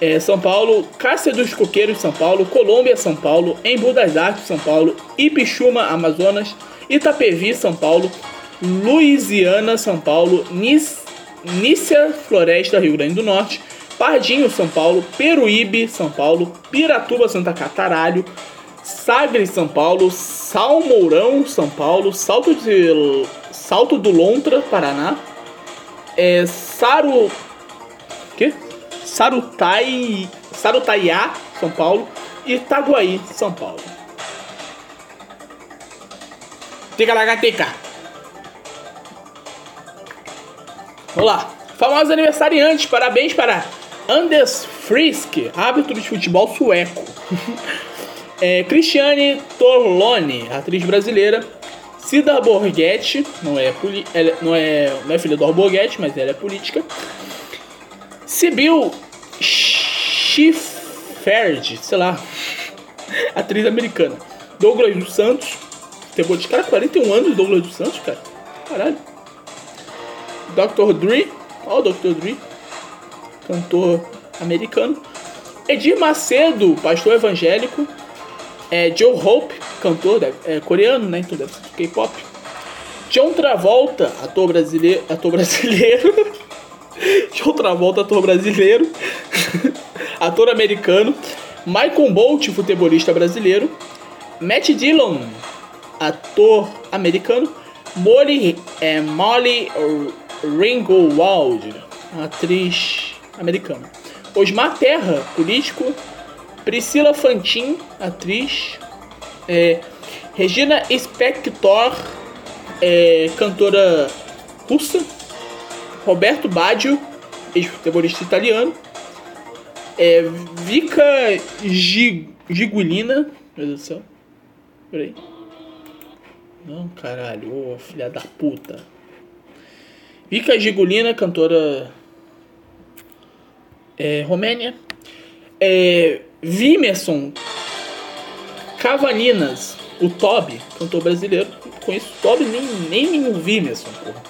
é, São Paulo. Cássia dos Coqueiros, São Paulo. Colômbia, São Paulo. Embu das Artes, São Paulo. Ipixuma, Amazonas. Itapevi, São Paulo. Louisiana, São Paulo. Nis, Nícia Floresta, Rio Grande do Norte. Pardinho, São Paulo. Peruíbe, São Paulo. Piratuba, Santa Cataralho. Sagres, São Paulo, Salmourão, São Paulo, Salto de Salto do Lontra, Paraná, é, Saru que? Sarutai, Sarutaiá, São Paulo, e Itaguaí, São Paulo. Ticaracateca. Vamos lá. Famosos aniversariantes, parabéns para Anders Frisk, árbitro de futebol sueco. É, Cristiane Torlone, atriz brasileira. Cida Borghetti, não é, ela não, é, não é filha do Borghetti, mas ela é política. Sibyl Schifferd, sei lá, atriz americana. Douglas dos Santos, futebolista, cara, 41 anos, Douglas dos Santos, cara. Caralho. Dr. Dre, ó o Dr. Dre, cantor americano. Edir Macedo, pastor evangélico. É, Joe Hope, cantor deve- é, coreano, né? Então deve ser K-pop. John Travolta, ator brasileiro. Ator brasileiro. John Travolta, ator brasileiro. ator americano. Michael Bolt, futebolista brasileiro. Matt Dillon, ator americano. Molly, é, Molly Ringwald, atriz americana. Osmar Terra, político. Priscila Fantin, atriz. É, Regina Spector, é, cantora russa. Roberto Baggio, ex-futebolista italiano. É, Vika Gi- Gigulina. Meu Deus do céu. Peraí. Não, caralho. Ô, filha da puta. Vika Gigulina, cantora é, Romênia. É, Vimerson Cavaninas, o Toby, cantor brasileiro. Não Conheço o Toby, nem, nem o Vimerson, porra.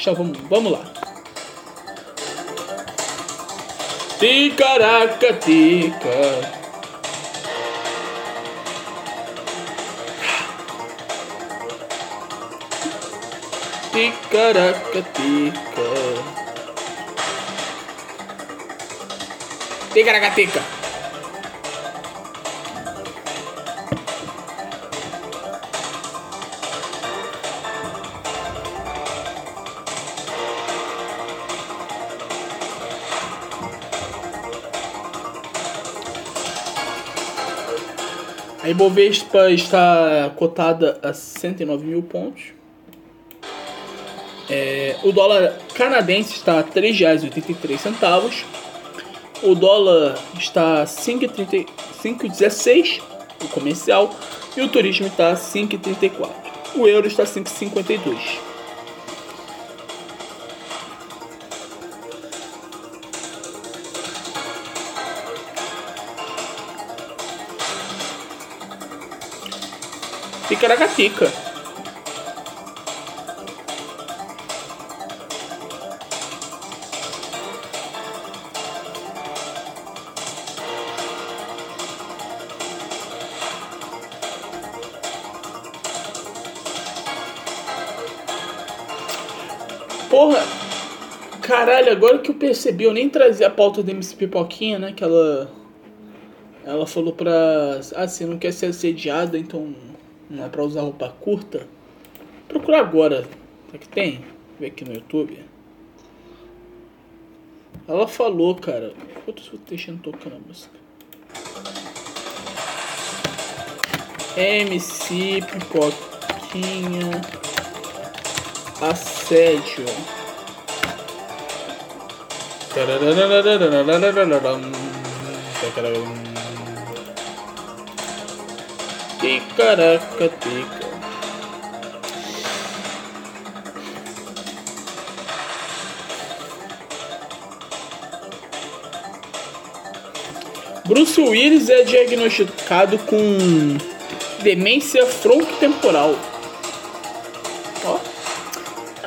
Então, vamos, vamos lá. Ticaraca, tica. Ticaraca, tica. Ticaraca, tica. Ibovespa está cotada a 109 mil pontos. É, o dólar canadense está a R$ 3,83. O dólar está a 5,30 5,16, o comercial. E o turismo está a 5,34. O euro está a 5,52. Ticaracatica. Porra, caralho, agora que eu percebi, eu nem trazia a pauta da MC Pipoquinha, né? Que ela. Ela falou pra. Ah, você não quer ser assediada, então não é pra usar roupa curta? Procura agora. Será que tem? Vê aqui no YouTube. Ela falou, cara. Eu tô deixando tocando a música. MC Pipoquinha Assédio. Ticaraca, tica. Bruce Willis é diagnosticado com demência frontotemporal. Ó.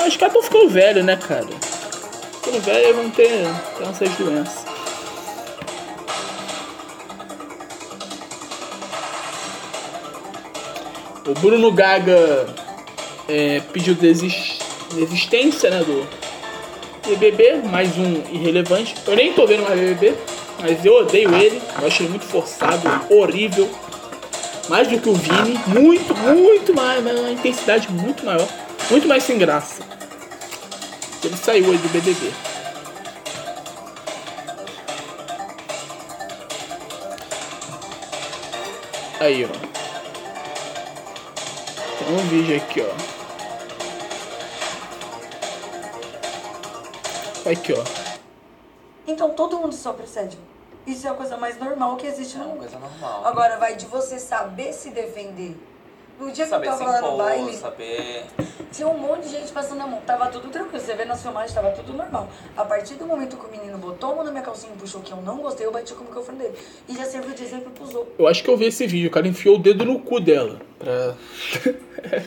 Os caras estão ficando velhos, né, cara? Ficando velhos vão ter, ter essas doenças. O Bruno Gaga é, pediu desis- desistência né, do BBB, mais um irrelevante. Eu nem tô vendo mais BBB, mas eu odeio ele. Eu acho ele muito forçado, horrível. Mais do que o Vini. Muito, muito mais, uma intensidade muito maior. Muito mais sem graça. Ele saiu aí do BBB. Aí, ó. Tem um vídeo aqui, ó. Aqui, ó. Então todo mundo sofre assédio. Isso é a coisa mais normal que existe no É uma coisa normal. Agora vai de você saber se defender. No dia que Saber eu se tava lá no baile, saber. Tinha um monte de gente passando a mão. Tava tudo tranquilo. Você vê nas filmagens, tava tudo normal. A partir do momento que o menino botou a mão na minha calcinha e puxou que eu não gostei, eu bati com o microfone dele. E já serviu de exemplo pros outros. Eu acho que eu vi esse vídeo, o cara enfiou o dedo no cu dela. Pra...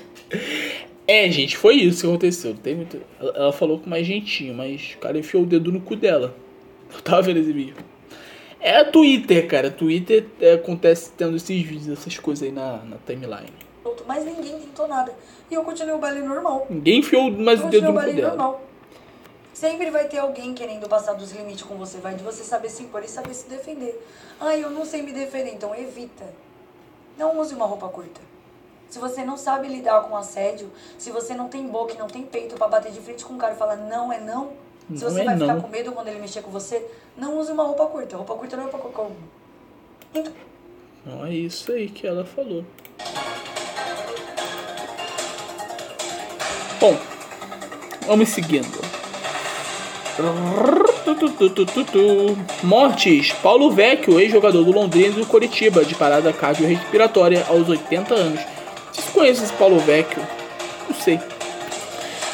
é, gente, foi isso que aconteceu. Tem muito... ela, falou com mais gentinho, mas o cara enfiou o dedo no cu dela. Eu tava vendo esse vídeo. É Twitter, cara. Twitter é, acontece tendo esses vídeos, essas coisas aí na, na timeline. Mas ninguém tentou nada. E eu continuei o baile normal. Ninguém enfiou mais o dedo no baile dela. normal. Sempre vai ter alguém querendo passar dos limites com você. Vai de você saber se impor e saber se defender. Ah, eu não sei me defender, então evita. Não use uma roupa curta. Se você não sabe lidar com assédio, se você não tem boca e não tem peito pra bater de frente com um cara e falar não é não, se Não você é vai ficar não. com medo quando ele mexer com você, não use uma roupa curta. Roupa curta não é pra qualquer um. Então, Não é isso aí que ela falou. Bom, vamos seguindo. Mortes. Paulo Vecchio, ex-jogador do Londrina e do Coritiba, de parada cardiorrespiratória aos 80 anos. Vocês conhecem esse Paulo Vecchio? Não sei.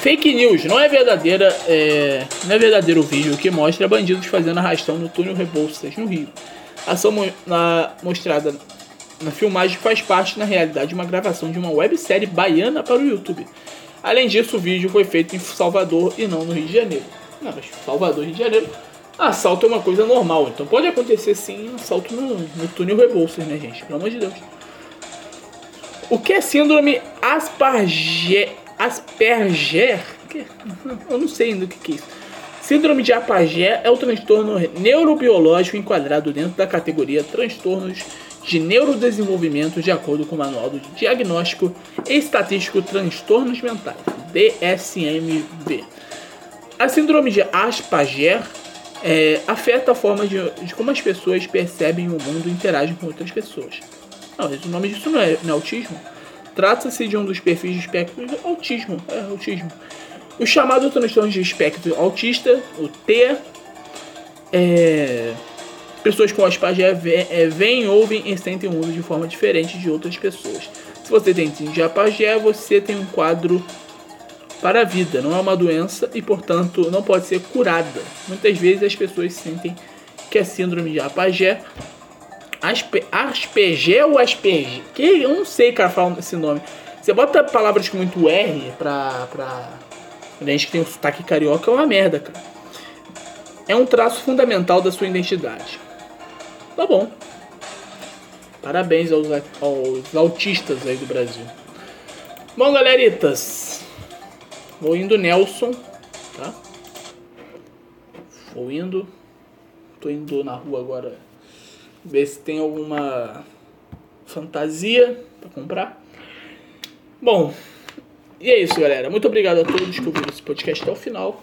Fake news, não é verdadeira, é, não é verdadeiro o vídeo que mostra bandidos fazendo arrastão no túnel Rebouças, no Rio. A ação mo- na- mostrada na filmagem faz parte, na realidade, de uma gravação de uma websérie baiana para o YouTube. Além disso, o vídeo foi feito em Salvador e não no Rio de Janeiro. Não, mas Salvador Rio de Janeiro, assalto é uma coisa normal. Então pode acontecer sim assalto no, no túnel Rebouças, né, gente? Pelo amor de Deus. O que é síndrome Asperger? Asperger? Eu não sei ainda o que é isso. Síndrome de Asperger é o transtorno neurobiológico enquadrado dentro da categoria transtornos de neurodesenvolvimento de acordo com o Manual do Diagnóstico e Estatístico Transtornos Mentais, DSM-B. A síndrome de Asperger é, afeta a forma de, de como as pessoas percebem o mundo e interagem com outras pessoas. Não, o nome disso não é, não é autismo. Trata-se de um dos perfis de espectro autismo. É autismo. O chamado transtorno de espectro autista, o T, é, pessoas com Asperger ve- é, veem, ouvem e sentem o mundo de forma diferente de outras pessoas. Se você tem síndrome de Asperger, você tem um quadro para a vida, não é uma doença e, portanto, não pode ser curada. Muitas vezes as pessoas sentem que a síndrome de Asperger Aspe, Asperger ou Asperger? Que eu não sei, cara, falar esse nome. Você bota palavras com muito R pra, pra gente que tem um sotaque carioca, é uma merda, cara. É um traço fundamental da sua identidade. Tá bom. Parabéns aos, aos autistas aí do Brasil. Bom, galeritas. Vou indo Nelson, tá? Vou indo. Tô indo na rua agora ver se tem alguma fantasia pra comprar. Bom, e é isso, galera. Muito obrigado a todos que ouviram esse podcast até o final.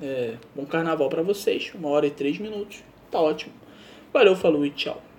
É, bom carnaval pra vocês. Uma hora e três minutos. Tá ótimo. Valeu, falou e tchau.